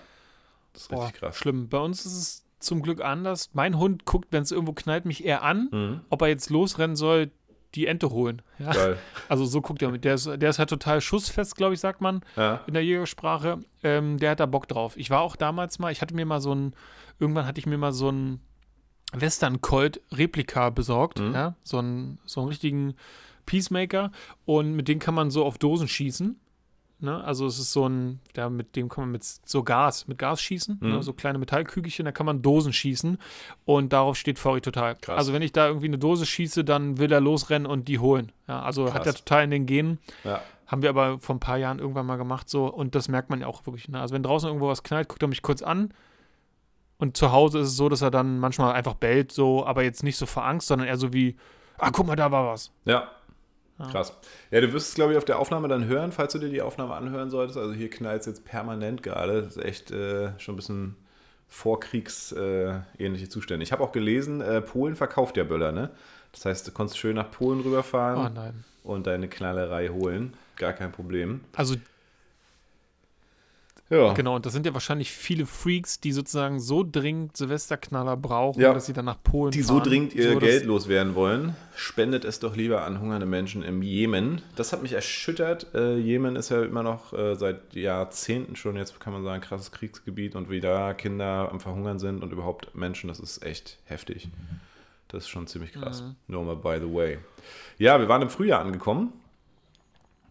das ist Boah, richtig krass. schlimm. Bei uns ist es zum Glück anders. Mein Hund guckt, wenn es irgendwo knallt, mich eher an, Mhm. ob er jetzt losrennen soll, die Ente holen. Ja? Also so guckt er mit. Der ist, der ist halt total schussfest, glaube ich, sagt man Ja, in der Jägersprache. Ähm, der hat da Bock drauf. Ich war auch damals mal, ich hatte mir mal so ein, irgendwann hatte ich mir mal so ein Western Colt Replika besorgt, Mhm. ja, so einen, so einen richtigen Peacemaker und mit dem kann man so auf Dosen schießen. Ne? Also es ist so ein, ja, mit dem kann man mit so Gas, mit Gas schießen, Mhm. ne? so kleine Metallkügelchen, da kann man Dosen schießen und darauf steht Furry total. Krass. Also wenn ich da irgendwie eine Dose schieße, dann will er losrennen und die holen. Ja, also hat Krass. er total in den Genen. ja. Haben wir aber vor ein paar Jahren irgendwann mal gemacht so und das merkt man ja auch wirklich. Ne? Also wenn draußen irgendwo was knallt, guckt er mich kurz an und zu Hause ist es so, dass er dann manchmal einfach bellt so, aber jetzt nicht so vor Angst, sondern eher so wie, ah guck mal, da war was. Ja. Ja. Krass. Ja, du wirst es, glaube ich, auf der Aufnahme dann hören, falls du dir die Aufnahme anhören solltest. Also hier knallt es jetzt permanent gerade. Das ist echt äh, schon ein bisschen vorkriegsähnliche äh, Zustände. Ich habe auch gelesen, äh, Polen verkauft ja Böller, ne? Das heißt, du konntest schön nach Polen Oh rüberfahren nein. und deine Knallerei holen. Gar kein Problem. Also Ja. genau, und das sind ja wahrscheinlich viele Freaks, die sozusagen so dringend Silvesterknaller brauchen, Ja. dass sie dann nach Polen die fahren. so dringend ihr so, Geld loswerden wollen, spendet es doch lieber an hungernde Menschen im Jemen. Das hat mich erschüttert. Äh, Jemen ist ja immer noch äh, seit Jahrzehnten schon, jetzt kann man sagen, krasses Kriegsgebiet und wie da Kinder am Verhungern sind und überhaupt Menschen, das ist echt heftig. Das ist schon ziemlich krass. Mhm. Nur mal by the way. Ja, wir waren im Frühjahr angekommen.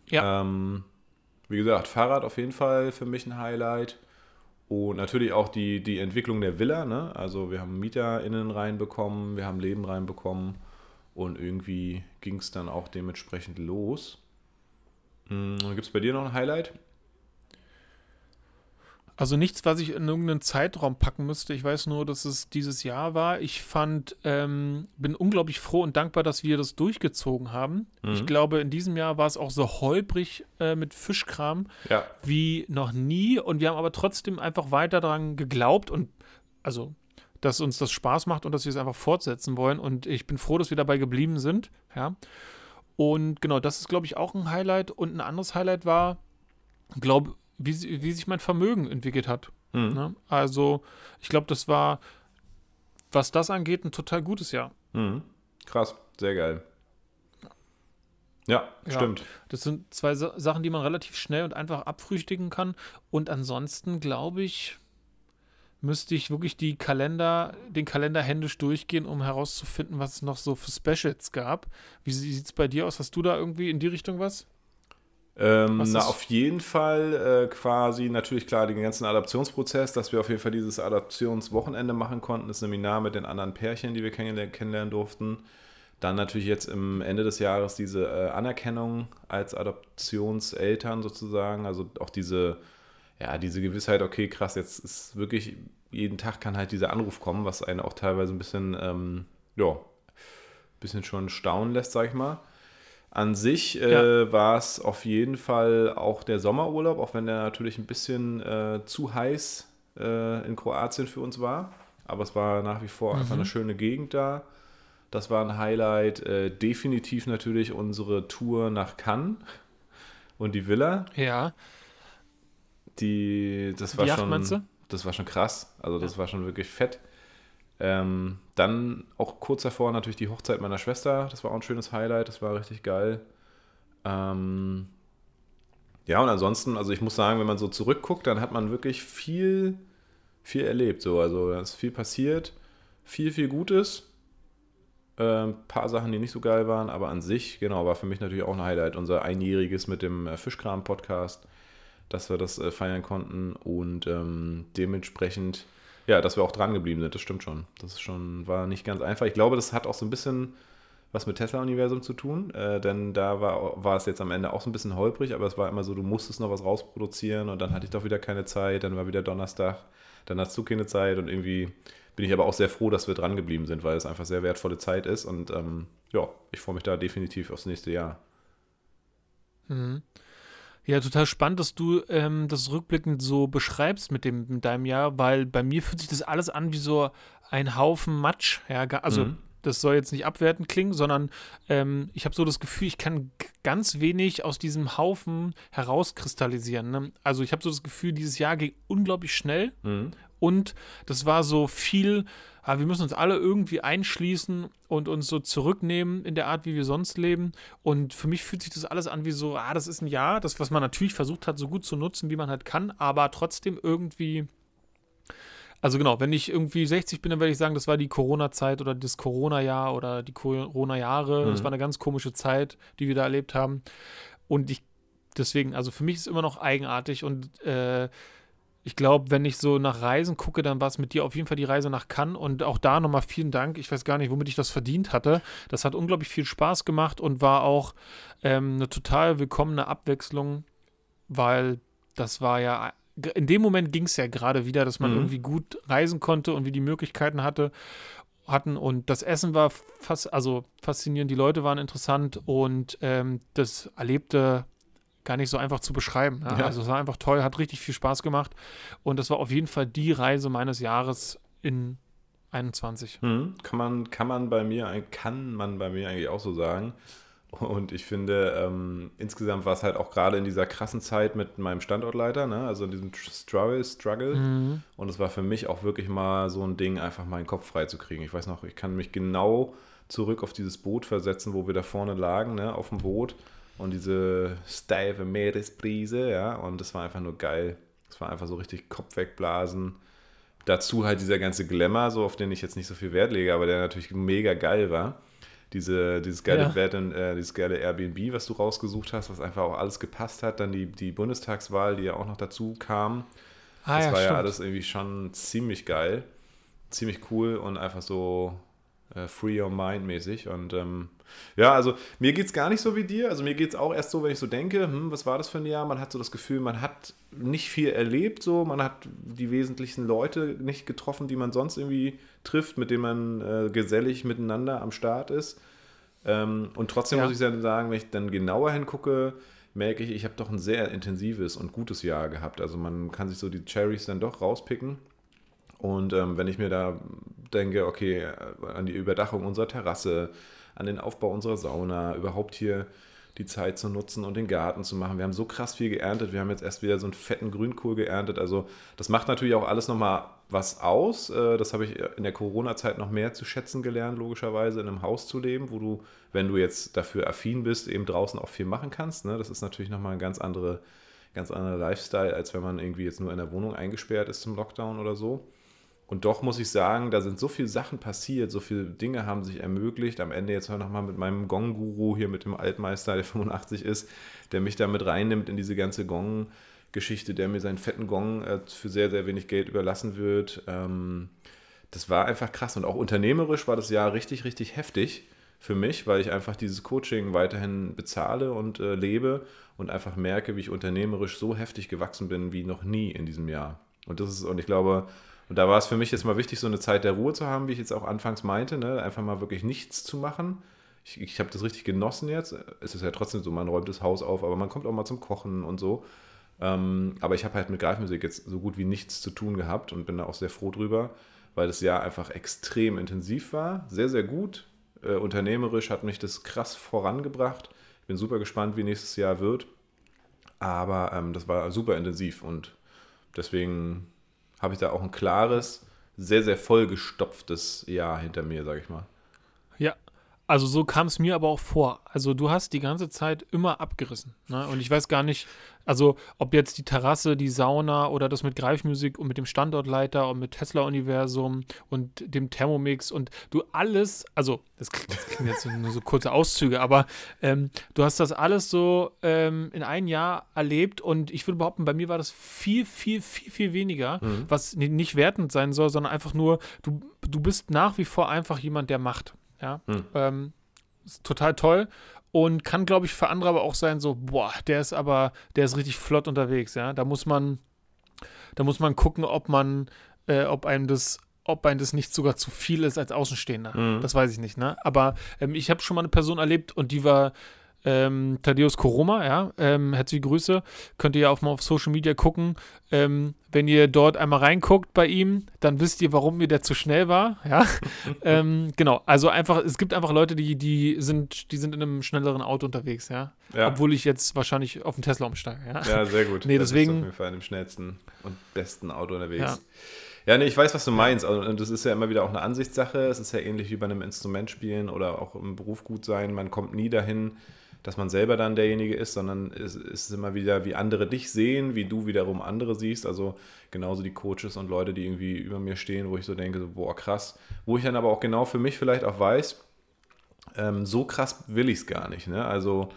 Ja. Ähm, wie gesagt, Fahrrad auf jeden Fall für mich ein Highlight. Und natürlich auch die, die Entwicklung der Villa. Ne? Also wir haben MieterInnen reinbekommen, wir haben Leben reinbekommen. Und irgendwie ging es dann auch dementsprechend los. Gibt es bei dir noch ein Highlight? Also nichts, was ich in irgendeinen Zeitraum packen müsste. Ich weiß nur, dass es dieses Jahr war. Ich fand, ähm, bin unglaublich froh und dankbar, dass wir das durchgezogen haben. Mhm. Ich glaube, in diesem Jahr war es auch so holprig äh, mit Fischkram ja. wie noch nie. Und wir haben aber trotzdem einfach weiter daran geglaubt und also, dass uns das Spaß macht und dass wir es einfach fortsetzen wollen. Und ich bin froh, dass wir dabei geblieben sind. Ja. Und genau, das ist, glaube ich, auch ein Highlight. Und ein anderes Highlight war, glaube wie, wie sich mein Vermögen entwickelt hat. Mhm. Ne? Also, ich glaube, das war, was das angeht, ein total gutes Jahr. Mhm. Krass, sehr geil. Ja, ja, stimmt. Das sind zwei Sachen, die man relativ schnell und einfach abfrüchtigen kann. Und ansonsten, glaube ich, müsste ich wirklich die Kalender, den Kalender händisch durchgehen, um herauszufinden, was es noch so für Specials gab. Wie sieht es bei dir aus? Hast du da irgendwie in die Richtung was? Ähm, na, auf jeden Fall äh, quasi natürlich klar den ganzen Adaptionsprozess, dass wir auf jeden Fall dieses Adaptionswochenende machen konnten, das Seminar mit den anderen Pärchen, die wir kennenlernen, kennenlernen durften. Dann natürlich jetzt im Ende des Jahres diese äh, Anerkennung als Adoptionseltern sozusagen, also auch diese, ja, diese Gewissheit, okay, krass, jetzt ist wirklich, jeden Tag kann halt dieser Anruf kommen, was einen auch teilweise ein bisschen, ähm, ja, bisschen schon staunen lässt, sag ich mal. An sich äh, ja. war es auf jeden Fall auch der Sommerurlaub, auch wenn der natürlich ein bisschen äh, zu heiß äh, in Kroatien für uns war. Aber es war nach wie vor mhm. einfach eine schöne Gegend da. Das war ein Highlight. Äh, definitiv natürlich unsere Tour nach Cannes und die Villa. Ja. Die, das war Yacht, schon, das war schon krass. Also das ja. war schon wirklich fett. Ähm, dann auch kurz davor natürlich die Hochzeit meiner Schwester. Das war auch ein schönes Highlight. Das war richtig geil. Ähm, ja, und ansonsten, also ich muss sagen, wenn man so zurückguckt, dann hat man wirklich viel, viel erlebt. So. Also da ist viel passiert, viel, viel Gutes. Ein ähm, paar Sachen, die nicht so geil waren, aber an sich, genau, war für mich natürlich auch ein Highlight. Unser Einjähriges mit dem äh, Fischkram-Podcast, dass wir das äh, feiern konnten und ähm, dementsprechend ja, dass wir auch dran geblieben sind, das stimmt schon. Das ist schon, war nicht ganz einfach. Ich glaube, das hat auch so ein bisschen was mit Tesla-Universum zu tun, äh, denn da war, war es jetzt am Ende auch so ein bisschen holprig, aber es war immer so, du musstest noch was rausproduzieren und dann hatte ich doch wieder keine Zeit, dann war wieder Donnerstag, dann hast du keine Zeit und irgendwie bin ich aber auch sehr froh, dass wir dran geblieben sind, weil es einfach sehr wertvolle Zeit ist und ähm, ja, ich freue mich da definitiv aufs nächste Jahr. Mhm. Ja, total spannend, dass du ähm, das rückblickend so beschreibst mit, dem, mit deinem Jahr, weil bei mir fühlt sich das alles an wie so ein Haufen Matsch. Ja, also mhm. Das soll jetzt nicht abwertend klingen, sondern ähm, ich habe so das Gefühl, ich kann ganz wenig aus diesem Haufen herauskristallisieren. Ne? Also ich habe so das Gefühl, dieses Jahr ging unglaublich schnell mhm. und das war so viel aber wir müssen uns alle irgendwie einschließen und uns so zurücknehmen in der Art, wie wir sonst leben. Und für mich fühlt sich das alles an wie so, ah, das ist ein Jahr, das, was man natürlich versucht hat, so gut zu nutzen, wie man halt kann, aber trotzdem irgendwie. Also genau, wenn ich irgendwie 60 bin, dann werde ich sagen, das war die Corona-Zeit oder das Corona-Jahr oder die Corona-Jahre. Mhm. Das war eine ganz komische Zeit, die wir da erlebt haben. Und ich, deswegen, also für mich ist es immer noch eigenartig und äh, ich glaube, wenn ich so nach Reisen gucke, dann war es mit dir auf jeden Fall die Reise nach Cannes. Und auch da nochmal vielen Dank. Ich weiß gar nicht, womit ich das verdient hatte. Das hat unglaublich viel Spaß gemacht und war auch ähm, eine total willkommene Abwechslung, weil das war ja. In dem Moment ging es ja gerade wieder, dass man mhm. irgendwie gut reisen konnte und wie die Möglichkeiten hatte hatten und das Essen war fast, also faszinierend, die Leute waren interessant und ähm, das erlebte gar nicht so einfach zu beschreiben. Ja? Ja. Also es war einfach toll, hat richtig viel Spaß gemacht und das war auf jeden Fall die Reise meines Jahres in 21. Hm, kann man kann man bei mir kann man bei mir eigentlich auch so sagen. Und ich finde, ähm, insgesamt war es halt auch gerade in dieser krassen Zeit mit meinem Standortleiter, ne? also in diesem Struggle, Struggle. Mhm. Und es war für mich auch wirklich mal so ein Ding, einfach meinen Kopf frei zu kriegen. Ich weiß noch, ich kann mich genau zurück auf dieses Boot versetzen, wo wir da vorne lagen, ne? auf dem Boot und diese steife Meeresbrise, ja, und das war einfach nur geil. Es war einfach so richtig Kopf wegblasen. Dazu halt dieser ganze Glamour, so auf den ich jetzt nicht so viel Wert lege, aber der natürlich mega geil war. Diese, dieses geile ja. Bed und, äh, dieses geile Airbnb, was du rausgesucht hast, was einfach auch alles gepasst hat. Dann die, die Bundestagswahl, die ja auch noch dazu kam. Ah, das ja, war stimmt. ja alles irgendwie schon ziemlich geil. Ziemlich cool und einfach so äh, Free Your Mind mäßig. Und ähm, ja, also mir geht es gar nicht so wie dir. Also mir geht es auch erst so, wenn ich so denke, hm, was war das für ein Jahr? Man hat so das Gefühl, man hat nicht viel erlebt, so, man hat die wesentlichen Leute nicht getroffen, die man sonst irgendwie trifft, mit denen man äh, gesellig miteinander am Start ist. Ähm, und trotzdem ja. muss ich dann sagen, wenn ich dann genauer hingucke, merke ich, ich habe doch ein sehr intensives und gutes Jahr gehabt. Also man kann sich so die Cherries dann doch rauspicken. Und ähm, wenn ich mir da denke, okay, äh, an die Überdachung unserer Terrasse, an den Aufbau unserer Sauna, überhaupt hier die Zeit zu nutzen und den Garten zu machen. Wir haben so krass viel geerntet. Wir haben jetzt erst wieder so einen fetten Grünkohl geerntet. Also das macht natürlich auch alles nochmal was aus. Äh, das habe ich in der Corona-Zeit noch mehr zu schätzen gelernt, logischerweise in einem Haus zu leben, wo du, wenn du jetzt dafür affin bist, eben draußen auch viel machen kannst. Ne? Das ist natürlich nochmal ein ganz andere, ganz anderer Lifestyle, als wenn man irgendwie jetzt nur in der Wohnung eingesperrt ist zum Lockdown oder so. Und doch muss ich sagen, da sind so viele Sachen passiert, so viele Dinge haben sich ermöglicht. Am Ende jetzt nochmal mit meinem Gong-Guru hier, mit dem Altmeister, der 85 ist, der mich da mit reinnimmt in diese ganze Gong-Geschichte, der mir seinen fetten Gong äh, für sehr, sehr wenig Geld überlassen wird. Ähm, das war einfach krass. Und auch unternehmerisch war das Jahr richtig, richtig heftig für mich, weil ich einfach dieses Coaching weiterhin bezahle und äh, lebe und einfach merke, wie ich unternehmerisch so heftig gewachsen bin wie noch nie in diesem Jahr. Und das ist, und ich glaube, und da war es für mich jetzt mal wichtig, so eine Zeit der Ruhe zu haben, wie ich jetzt auch anfangs meinte, ne? einfach mal wirklich nichts zu machen. Ich, ich habe das richtig genossen jetzt. Es ist ja trotzdem so, man räumt das Haus auf, aber man kommt auch mal zum Kochen und so. Ähm, aber ich habe halt mit Greifmusik jetzt so gut wie nichts zu tun gehabt und bin da auch sehr froh drüber, weil das Jahr einfach extrem intensiv war. Sehr, sehr gut. Äh, unternehmerisch hat mich das krass vorangebracht. Ich bin super gespannt, wie nächstes Jahr wird. Aber ähm, das war super intensiv und deswegen habe ich da auch ein klares, sehr, sehr vollgestopftes Jahr hinter mir, sage ich mal. Ja, also so kam es mir aber auch vor. Also du hast die ganze Zeit immer abgerissen. Ne? Und ich weiß gar nicht, also ob jetzt die Terrasse, die Sauna oder das mit Greifmusik und mit dem Standortleiter und mit Tesla-Universum und dem Thermomix und du alles, also das, das klingt jetzt nur so kurze Auszüge, aber ähm, du hast das alles so ähm, in einem Jahr erlebt und ich würde behaupten, bei mir war das viel, viel, viel, viel weniger, mhm. was nicht wertend sein soll, sondern einfach nur, du, du bist nach wie vor einfach jemand, der macht. Ja. Hm. Ähm, ist total toll und kann, glaube ich, für andere aber auch sein, so, boah, der ist aber, der ist richtig flott unterwegs, ja. Da muss man, da muss man gucken, ob man, äh, ob einem das, ob einem das nicht sogar zu viel ist als Außenstehender. Mhm. Das weiß ich nicht, ne? Aber ähm, ich habe schon mal eine Person erlebt und die war ähm, Thaddeus Koroma, ja, ähm, herzliche Grüße. Könnt ihr ja auch mal auf Social Media gucken. Ähm, wenn ihr dort einmal reinguckt bei ihm, dann wisst ihr, warum mir der zu schnell war, ja. ähm, genau, also einfach, es gibt einfach Leute, die, die sind, die sind in einem schnelleren Auto unterwegs, ja. ja. Obwohl ich jetzt wahrscheinlich auf den Tesla umsteige, ja. Ja, sehr gut. nee, deswegen. Das ist auf jeden Fall in dem schnellsten und besten Auto unterwegs. Ja. Ja, nee, ich weiß, was du meinst. Also, und das ist ja immer wieder auch eine Ansichtssache. Es ist ja ähnlich wie bei einem Instrument spielen oder auch im Beruf gut sein. Man kommt nie dahin, dass man selber dann derjenige ist, sondern es ist immer wieder, wie andere dich sehen, wie du wiederum andere siehst. Also genauso die Coaches und Leute, die irgendwie über mir stehen, wo ich so denke, so, boah, krass. Wo ich dann aber auch genau für mich vielleicht auch weiß, ähm, so krass will ich es gar nicht. Ne? Also,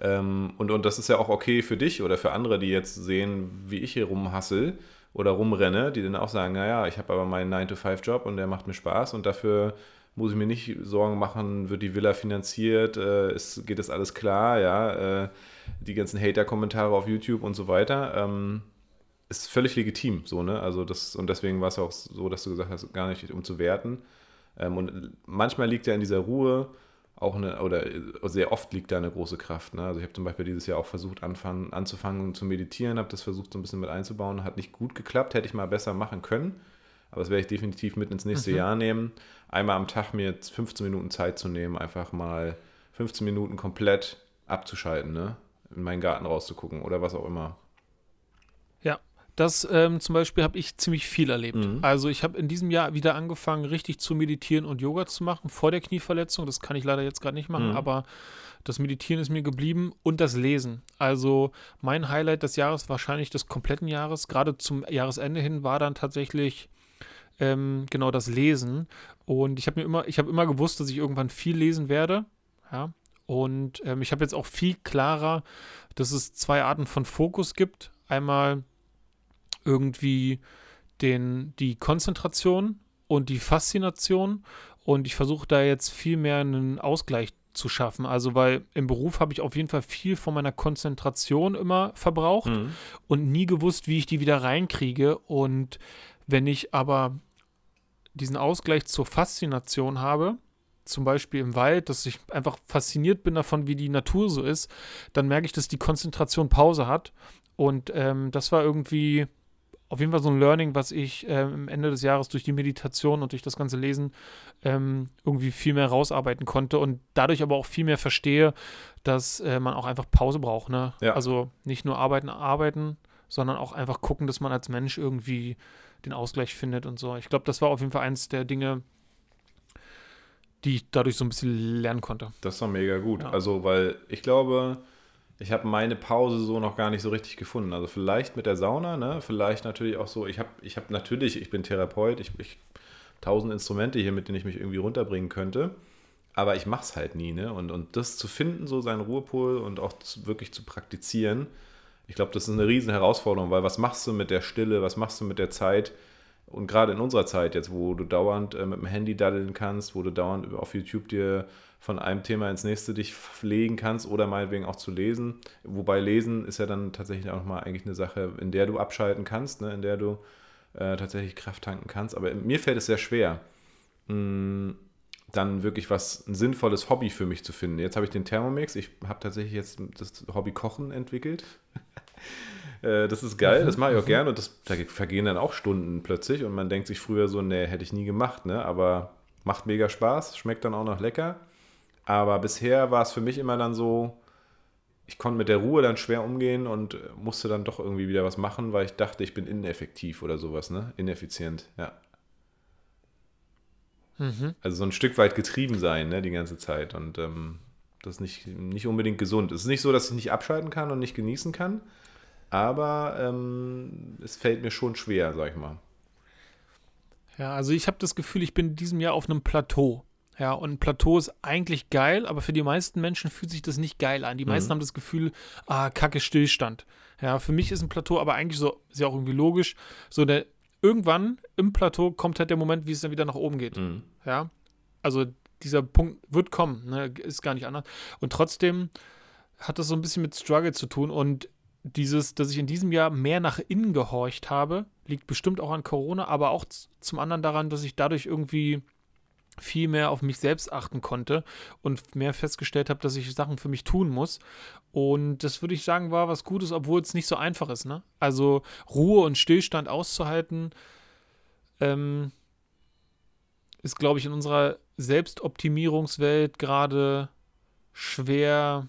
ähm, und, und das ist ja auch okay für dich oder für andere, die jetzt sehen, wie ich hier rumhassel oder rumrenne, die dann auch sagen, naja, ich habe aber meinen 9-to-5-Job und der macht mir Spaß und dafür muss ich mir nicht Sorgen machen, wird die Villa finanziert, äh, ist, geht das alles klar, ja, äh, die ganzen Hater-Kommentare auf YouTube und so weiter, ähm, ist völlig legitim, so, ne, also das, und deswegen war es auch so, dass du gesagt hast, gar nicht um zu werten, ähm, und manchmal liegt ja in dieser Ruhe auch eine, oder sehr oft liegt da eine große Kraft, ne, also ich habe zum Beispiel dieses Jahr auch versucht, anfangen, anzufangen zu meditieren, habe das versucht so ein bisschen mit einzubauen, hat nicht gut geklappt, hätte ich mal besser machen können, aber das werde ich definitiv mit ins nächste mhm. Jahr nehmen. Einmal am Tag mir 15 Minuten Zeit zu nehmen, einfach mal 15 Minuten komplett abzuschalten, ne? in meinen Garten rauszugucken oder was auch immer. Ja, das ähm, zum Beispiel habe ich ziemlich viel erlebt. Mhm. Also ich habe in diesem Jahr wieder angefangen, richtig zu meditieren und Yoga zu machen, vor der Knieverletzung. Das kann ich leider jetzt gerade nicht machen, mhm. aber das Meditieren ist mir geblieben und das Lesen. Also mein Highlight des Jahres, wahrscheinlich des kompletten Jahres, gerade zum Jahresende hin, war dann tatsächlich ähm, genau das Lesen. Und ich habe mir immer, ich habe immer gewusst, dass ich irgendwann viel lesen werde. Ja. Und ähm, ich habe jetzt auch viel klarer, dass es zwei Arten von Fokus gibt. Einmal irgendwie den, die Konzentration und die Faszination Und ich versuche da jetzt viel mehr einen Ausgleich zu schaffen. Also, weil im Beruf habe ich auf jeden Fall viel von meiner Konzentration immer verbraucht mhm. und nie gewusst, wie ich die wieder reinkriege. Und wenn ich aber diesen Ausgleich zur Faszination habe, zum Beispiel im Wald, dass ich einfach fasziniert bin davon, wie die Natur so ist, dann merke ich, dass die Konzentration Pause hat. Und ähm, das war irgendwie auf jeden Fall so ein Learning, was ich ähm, am Ende des Jahres durch die Meditation und durch das ganze Lesen ähm, irgendwie viel mehr rausarbeiten konnte und dadurch aber auch viel mehr verstehe, dass äh, man auch einfach Pause braucht. Ne? Ja. Also nicht nur arbeiten, arbeiten, sondern auch einfach gucken, dass man als Mensch irgendwie den Ausgleich findet und so. Ich glaube, das war auf jeden Fall eins der Dinge, die ich dadurch so ein bisschen lernen konnte. Das war mega gut. Ja. Also, weil ich glaube, ich habe meine Pause so noch gar nicht so richtig gefunden. Also vielleicht mit der Sauna, ne? Vielleicht natürlich auch so, ich habe ich hab natürlich, ich bin Therapeut, ich, ich tausend Instrumente hier, mit denen ich mich irgendwie runterbringen könnte. Aber ich mache es halt nie, ne? Und, und das zu finden, so seinen Ruhepol und auch zu, wirklich zu praktizieren, ich glaube, das ist eine riesen Herausforderung, weil was machst du mit der Stille, was machst du mit der Zeit? Und gerade in unserer Zeit jetzt, wo du dauernd äh, mit dem Handy daddeln kannst, wo du dauernd auf YouTube dir von einem Thema ins nächste dich pflegen kannst oder meinetwegen auch zu lesen. Wobei Lesen ist ja dann tatsächlich auch nochmal eigentlich eine Sache, in der du abschalten kannst, ne? in der du äh, tatsächlich Kraft tanken kannst. Aber mir fällt es sehr schwer, hm, dann wirklich was, ein sinnvolles Hobby für mich zu finden. Jetzt habe ich den Thermomix. Ich habe tatsächlich jetzt das Hobby Kochen entwickelt. Äh, das ist geil, das mache ich auch gerne und das, da vergehen dann auch Stunden plötzlich und man denkt sich früher so, nee, hätte ich nie gemacht, ne? aber macht mega Spaß, schmeckt dann auch noch lecker. Aber bisher war es für mich immer dann so, ich konnte mit der Ruhe dann schwer umgehen und musste dann doch irgendwie wieder was machen, weil ich dachte, ich bin ineffektiv oder sowas, ne? Ineffizient, ja. Mhm. Also so ein Stück weit getrieben sein, ne, die ganze Zeit. Und ähm, das ist nicht, nicht unbedingt gesund. Es ist nicht so, dass ich nicht abschalten kann und nicht genießen kann, aber ähm, es fällt mir schon schwer, sag ich mal. Ja, also ich habe das Gefühl, ich bin in diesem Jahr auf einem Plateau. Ja, und ein Plateau ist eigentlich geil, aber für die meisten Menschen fühlt sich das nicht geil an. Die mhm. meisten haben das Gefühl, ah, kacke Stillstand. Ja, für mich ist ein Plateau aber eigentlich so, ist ja auch irgendwie logisch, so der, irgendwann im Plateau kommt halt der Moment, wie es dann wieder nach oben geht. Mhm. Ja, also dieser Punkt wird kommen, ne? ist gar nicht anders. Und trotzdem hat das so ein bisschen mit Struggle zu tun und dieses, dass ich in diesem Jahr mehr nach innen gehorcht habe, liegt bestimmt auch an Corona, aber auch zum anderen daran, dass ich dadurch irgendwie viel mehr auf mich selbst achten konnte und mehr festgestellt habe, dass ich Sachen für mich tun muss. Und das würde ich sagen, war was Gutes, obwohl es nicht so einfach ist. Ne? Also Ruhe und Stillstand auszuhalten, ähm, ist, glaube ich, in unserer Selbstoptimierungswelt gerade schwer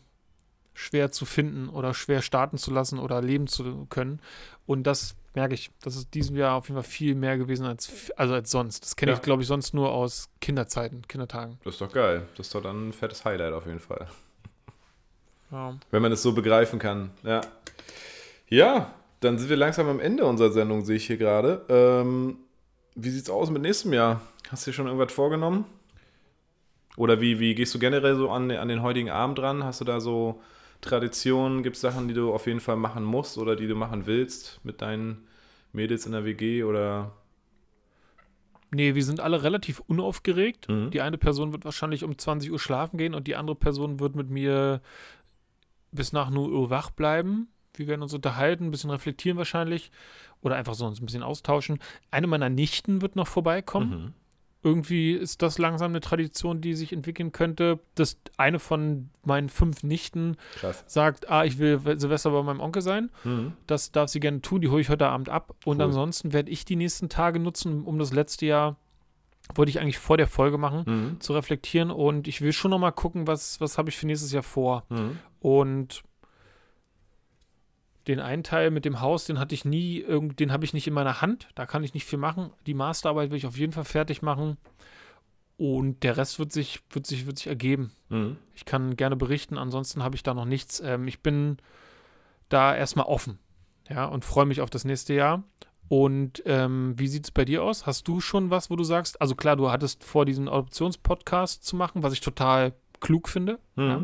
schwer zu finden oder schwer starten zu lassen oder leben zu können. Und das merke ich, das ist diesem Jahr auf jeden Fall viel mehr gewesen als, also als sonst. Das kenne ja. ich, glaube ich, sonst nur aus Kinderzeiten, Kindertagen. Das ist doch geil. Das ist doch dann ein fettes Highlight auf jeden Fall. Ja. Wenn man es so begreifen kann. Ja. Ja, dann sind wir langsam am Ende unserer Sendung, sehe ich hier gerade. Ähm, wie es aus mit nächstem Jahr? Hast du dir schon irgendwas vorgenommen? Oder wie, wie gehst du generell so an, an den heutigen Abend dran? Hast du da so Traditionen? Gibt es Sachen, die du auf jeden Fall machen musst oder die du machen willst mit deinen Mädels in der WG oder? Nee, wir sind alle relativ unaufgeregt. Mhm. Die eine Person wird wahrscheinlich um 20 Uhr schlafen gehen und die andere Person wird mit mir bis nach 0 Uhr wach bleiben. Wir werden uns unterhalten, ein bisschen reflektieren wahrscheinlich oder einfach so uns ein bisschen austauschen. Eine meiner Nichten wird noch vorbeikommen. Mhm irgendwie ist das langsam eine Tradition, die sich entwickeln könnte, dass eine von meinen fünf Nichten Krass. sagt, ah, ich will Silvester bei meinem Onkel sein. Mhm. Das darf sie gerne tun, die hole ich heute Abend ab. Und cool. ansonsten werde ich die nächsten Tage nutzen, um das letzte Jahr, wollte ich eigentlich vor der Folge machen, mhm. zu reflektieren. Und ich will schon noch mal gucken, was, was habe ich für nächstes Jahr vor. Mhm. Und den einen Teil mit dem Haus, den hatte ich nie, den habe ich nicht in meiner Hand. Da kann ich nicht viel machen. Die Masterarbeit will ich auf jeden Fall fertig machen. Und der Rest wird sich, wird sich, wird sich ergeben. Mhm. Ich kann gerne berichten, ansonsten habe ich da noch nichts. Ähm, ich bin da erstmal offen. Ja, und freue mich auf das nächste Jahr. Und ähm, wie sieht es bei dir aus? Hast du schon was, wo du sagst, also klar, du hattest vor, diesen Adoptionspodcast zu machen, was ich total klug finde. Mhm. Ja.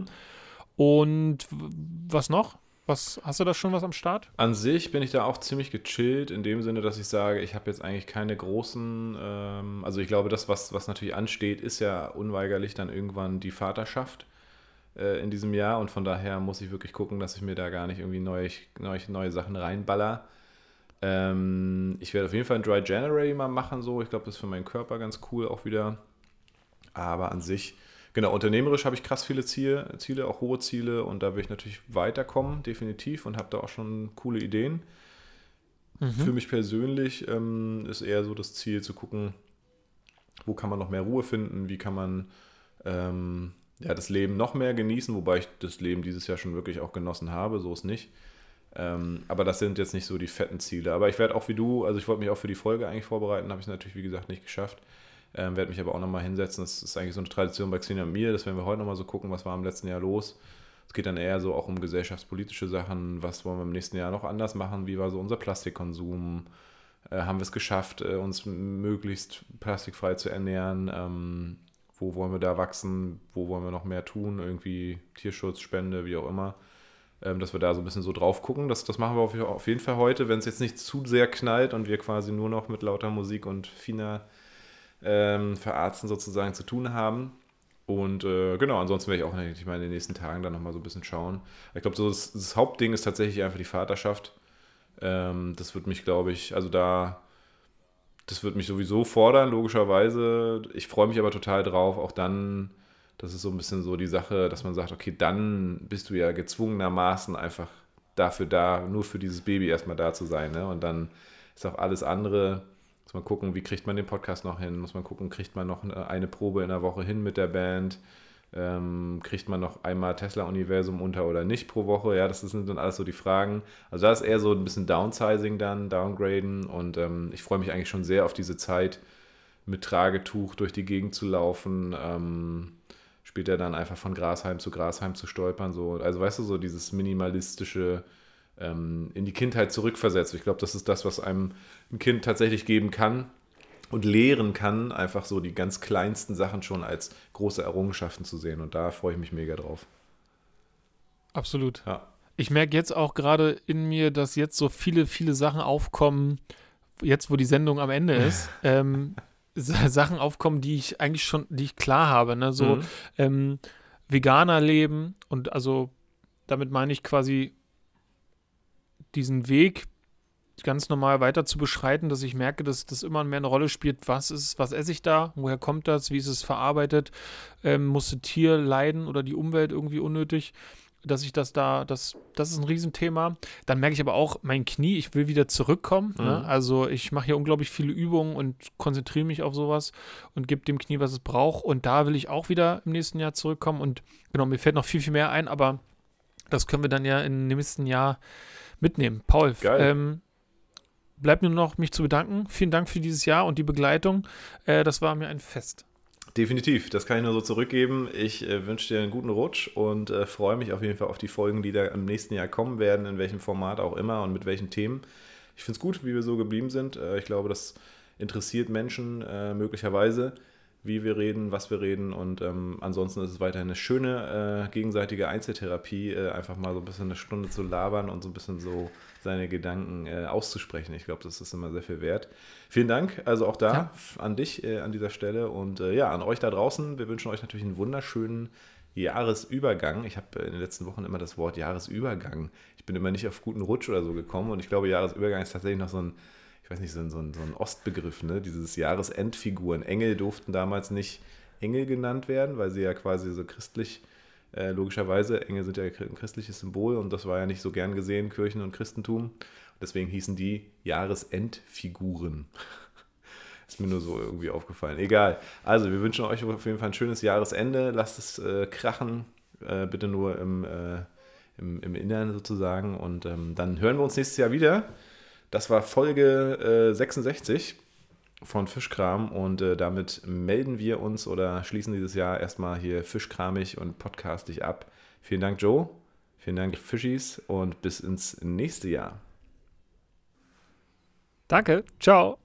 Und was noch? Was, hast du da schon was am Start? An sich bin ich da auch ziemlich gechillt, in dem Sinne, dass ich sage, ich habe jetzt eigentlich keine großen, ähm, also ich glaube, das, was, was natürlich ansteht, ist ja unweigerlich dann irgendwann die Vaterschaft äh, in diesem Jahr und von daher muss ich wirklich gucken, dass ich mir da gar nicht irgendwie neue, neue, neue Sachen reinballer. Ähm, ich werde auf jeden Fall ein Dry January mal machen, so. Ich glaube, das ist für meinen Körper ganz cool auch wieder. Aber an sich Genau, unternehmerisch habe ich krass viele Ziele, Ziele, auch hohe Ziele und da will ich natürlich weiterkommen, definitiv und habe da auch schon coole Ideen. Mhm. Für mich persönlich ähm, ist eher so das Ziel zu gucken, wo kann man noch mehr Ruhe finden, wie kann man ähm, ja, das Leben noch mehr genießen, wobei ich das Leben dieses Jahr schon wirklich auch genossen habe, so ist nicht. Ähm, aber das sind jetzt nicht so die fetten Ziele. Aber ich werde auch wie du, also ich wollte mich auch für die Folge eigentlich vorbereiten, habe ich es natürlich, wie gesagt, nicht geschafft. Ähm, werde mich aber auch nochmal hinsetzen. Das ist eigentlich so eine Tradition bei Xenia und mir. Das werden wir heute nochmal so gucken, was war im letzten Jahr los. Es geht dann eher so auch um gesellschaftspolitische Sachen. Was wollen wir im nächsten Jahr noch anders machen? Wie war so unser Plastikkonsum? Äh, haben wir es geschafft, äh, uns möglichst plastikfrei zu ernähren? Ähm, wo wollen wir da wachsen? Wo wollen wir noch mehr tun? Irgendwie Tierschutz, Spende, wie auch immer. Ähm, dass wir da so ein bisschen so drauf gucken. Das, das machen wir auf, auf jeden Fall heute, wenn es jetzt nicht zu sehr knallt und wir quasi nur noch mit lauter Musik und finer ähm, verarzten sozusagen zu tun haben. Und äh, genau, ansonsten werde ich auch ich mal in den nächsten Tagen dann nochmal so ein bisschen schauen. Ich glaube, so das, das, Hauptding ist tatsächlich einfach die Vaterschaft. Ähm, das wird mich, glaube ich, also da, das wird mich sowieso fordern, logischerweise. Ich freue mich aber total drauf, auch dann, das ist so ein bisschen so die Sache, dass man sagt, okay, dann bist du ja gezwungenermaßen einfach dafür da, nur für dieses Baby erstmal da zu sein. Ne? Und dann ist auch alles andere muss man gucken, wie kriegt man den Podcast noch hin? Muss man gucken, kriegt man noch eine Probe in der Woche hin mit der Band? Ähm, kriegt man noch einmal Tesla-Universum unter oder nicht pro Woche? Ja, das sind dann alles so die Fragen. Also da ist eher so ein bisschen Downsizing dann, Downgraden und ähm, ich freue mich eigentlich schon sehr auf diese Zeit, mit Tragetuch durch die Gegend zu laufen. Ähm, später dann einfach von Grasheim zu Grasheim zu stolpern. So. Also weißt du, so dieses minimalistische ähm, in die Kindheit zurückversetzt. Ich glaube, das ist das, was einem ein Kind tatsächlich geben kann und lehren kann, einfach so die ganz kleinsten Sachen schon als große Errungenschaften zu sehen. Und da freue ich mich mega drauf. Absolut. Ja. Ich merke jetzt auch gerade in mir, dass jetzt so viele, viele Sachen aufkommen, jetzt wo die Sendung am Ende ist, ähm, Sachen aufkommen, die ich eigentlich schon, die ich klar habe. Ne? So mhm. ähm, Veganer leben und also damit meine ich quasi diesen Weg ganz normal weiter zu beschreiten, dass ich merke, dass das immer mehr eine Rolle spielt, was ist, was esse ich da, woher kommt das, wie ist es verarbeitet, ähm, musste Tier leiden oder die Umwelt irgendwie unnötig, dass ich das da, das, das ist ein Riesenthema. Dann merke ich aber auch, mein Knie, ich will wieder zurückkommen. Ne? Mhm. Ne? Also ich mache hier unglaublich viele Übungen und konzentriere mich auf sowas und gebe dem Knie, was es braucht. Und da will ich auch wieder im nächsten Jahr zurückkommen. Und genau, mir fällt noch viel, viel mehr ein, aber das können wir dann ja im nächsten Jahr mitnehmen. Paul, ähm, bleibt nur noch, mich zu bedanken. Vielen Dank für dieses Jahr und die Begleitung. Äh, das war mir ein Fest. Definitiv, das kann ich nur so zurückgeben. Ich äh, wünsche dir einen guten Rutsch und äh, freue mich auf jeden Fall auf die Folgen, die da im nächsten Jahr kommen werden, in welchem Format auch immer und mit welchen Themen. Ich finde es gut, wie wir so geblieben sind. Äh, ich glaube, das interessiert Menschen äh, möglicherweise wie wir reden, was wir reden. Und ähm, ansonsten ist es weiterhin eine schöne äh, gegenseitige Einzeltherapie, äh, einfach mal so ein bisschen eine Stunde zu labern und so ein bisschen so seine Gedanken äh, auszusprechen. Ich glaube, das ist immer sehr viel wert. Vielen Dank also auch da ja. an dich äh, an dieser Stelle und äh, ja, an euch da draußen. Wir wünschen euch natürlich einen wunderschönen Jahresübergang. Ich habe in den letzten Wochen immer das Wort Jahresübergang. Ich bin immer nicht auf guten Rutsch oder so gekommen und ich glaube, Jahresübergang ist tatsächlich noch so ein ich weiß nicht, so ein, so ein, Ostbegriff, ne? dieses Jahresendfiguren. Engel durften damals nicht Engel genannt werden, weil sie ja quasi so christlich, äh, logischerweise, Engel sind ja ein christliches Symbol und das war ja nicht so gern gesehen, Kirchen und Christentum. Deswegen hießen die Jahresendfiguren. Ist mir nur so irgendwie aufgefallen. Egal. Also, wir wünschen euch auf jeden Fall ein schönes Jahresende. Lasst es äh, krachen. Äh, bitte nur im, äh, im, im Inneren sozusagen. Und ähm, dann hören wir uns nächstes Jahr wieder. Das war Folge äh, 66 von Fischkram und äh, damit melden wir uns oder schließen dieses Jahr erstmal hier fischkramig und podcastig ab. Vielen Dank, Joe. Vielen Dank, Fischis und bis ins nächste Jahr. Danke. Ciao.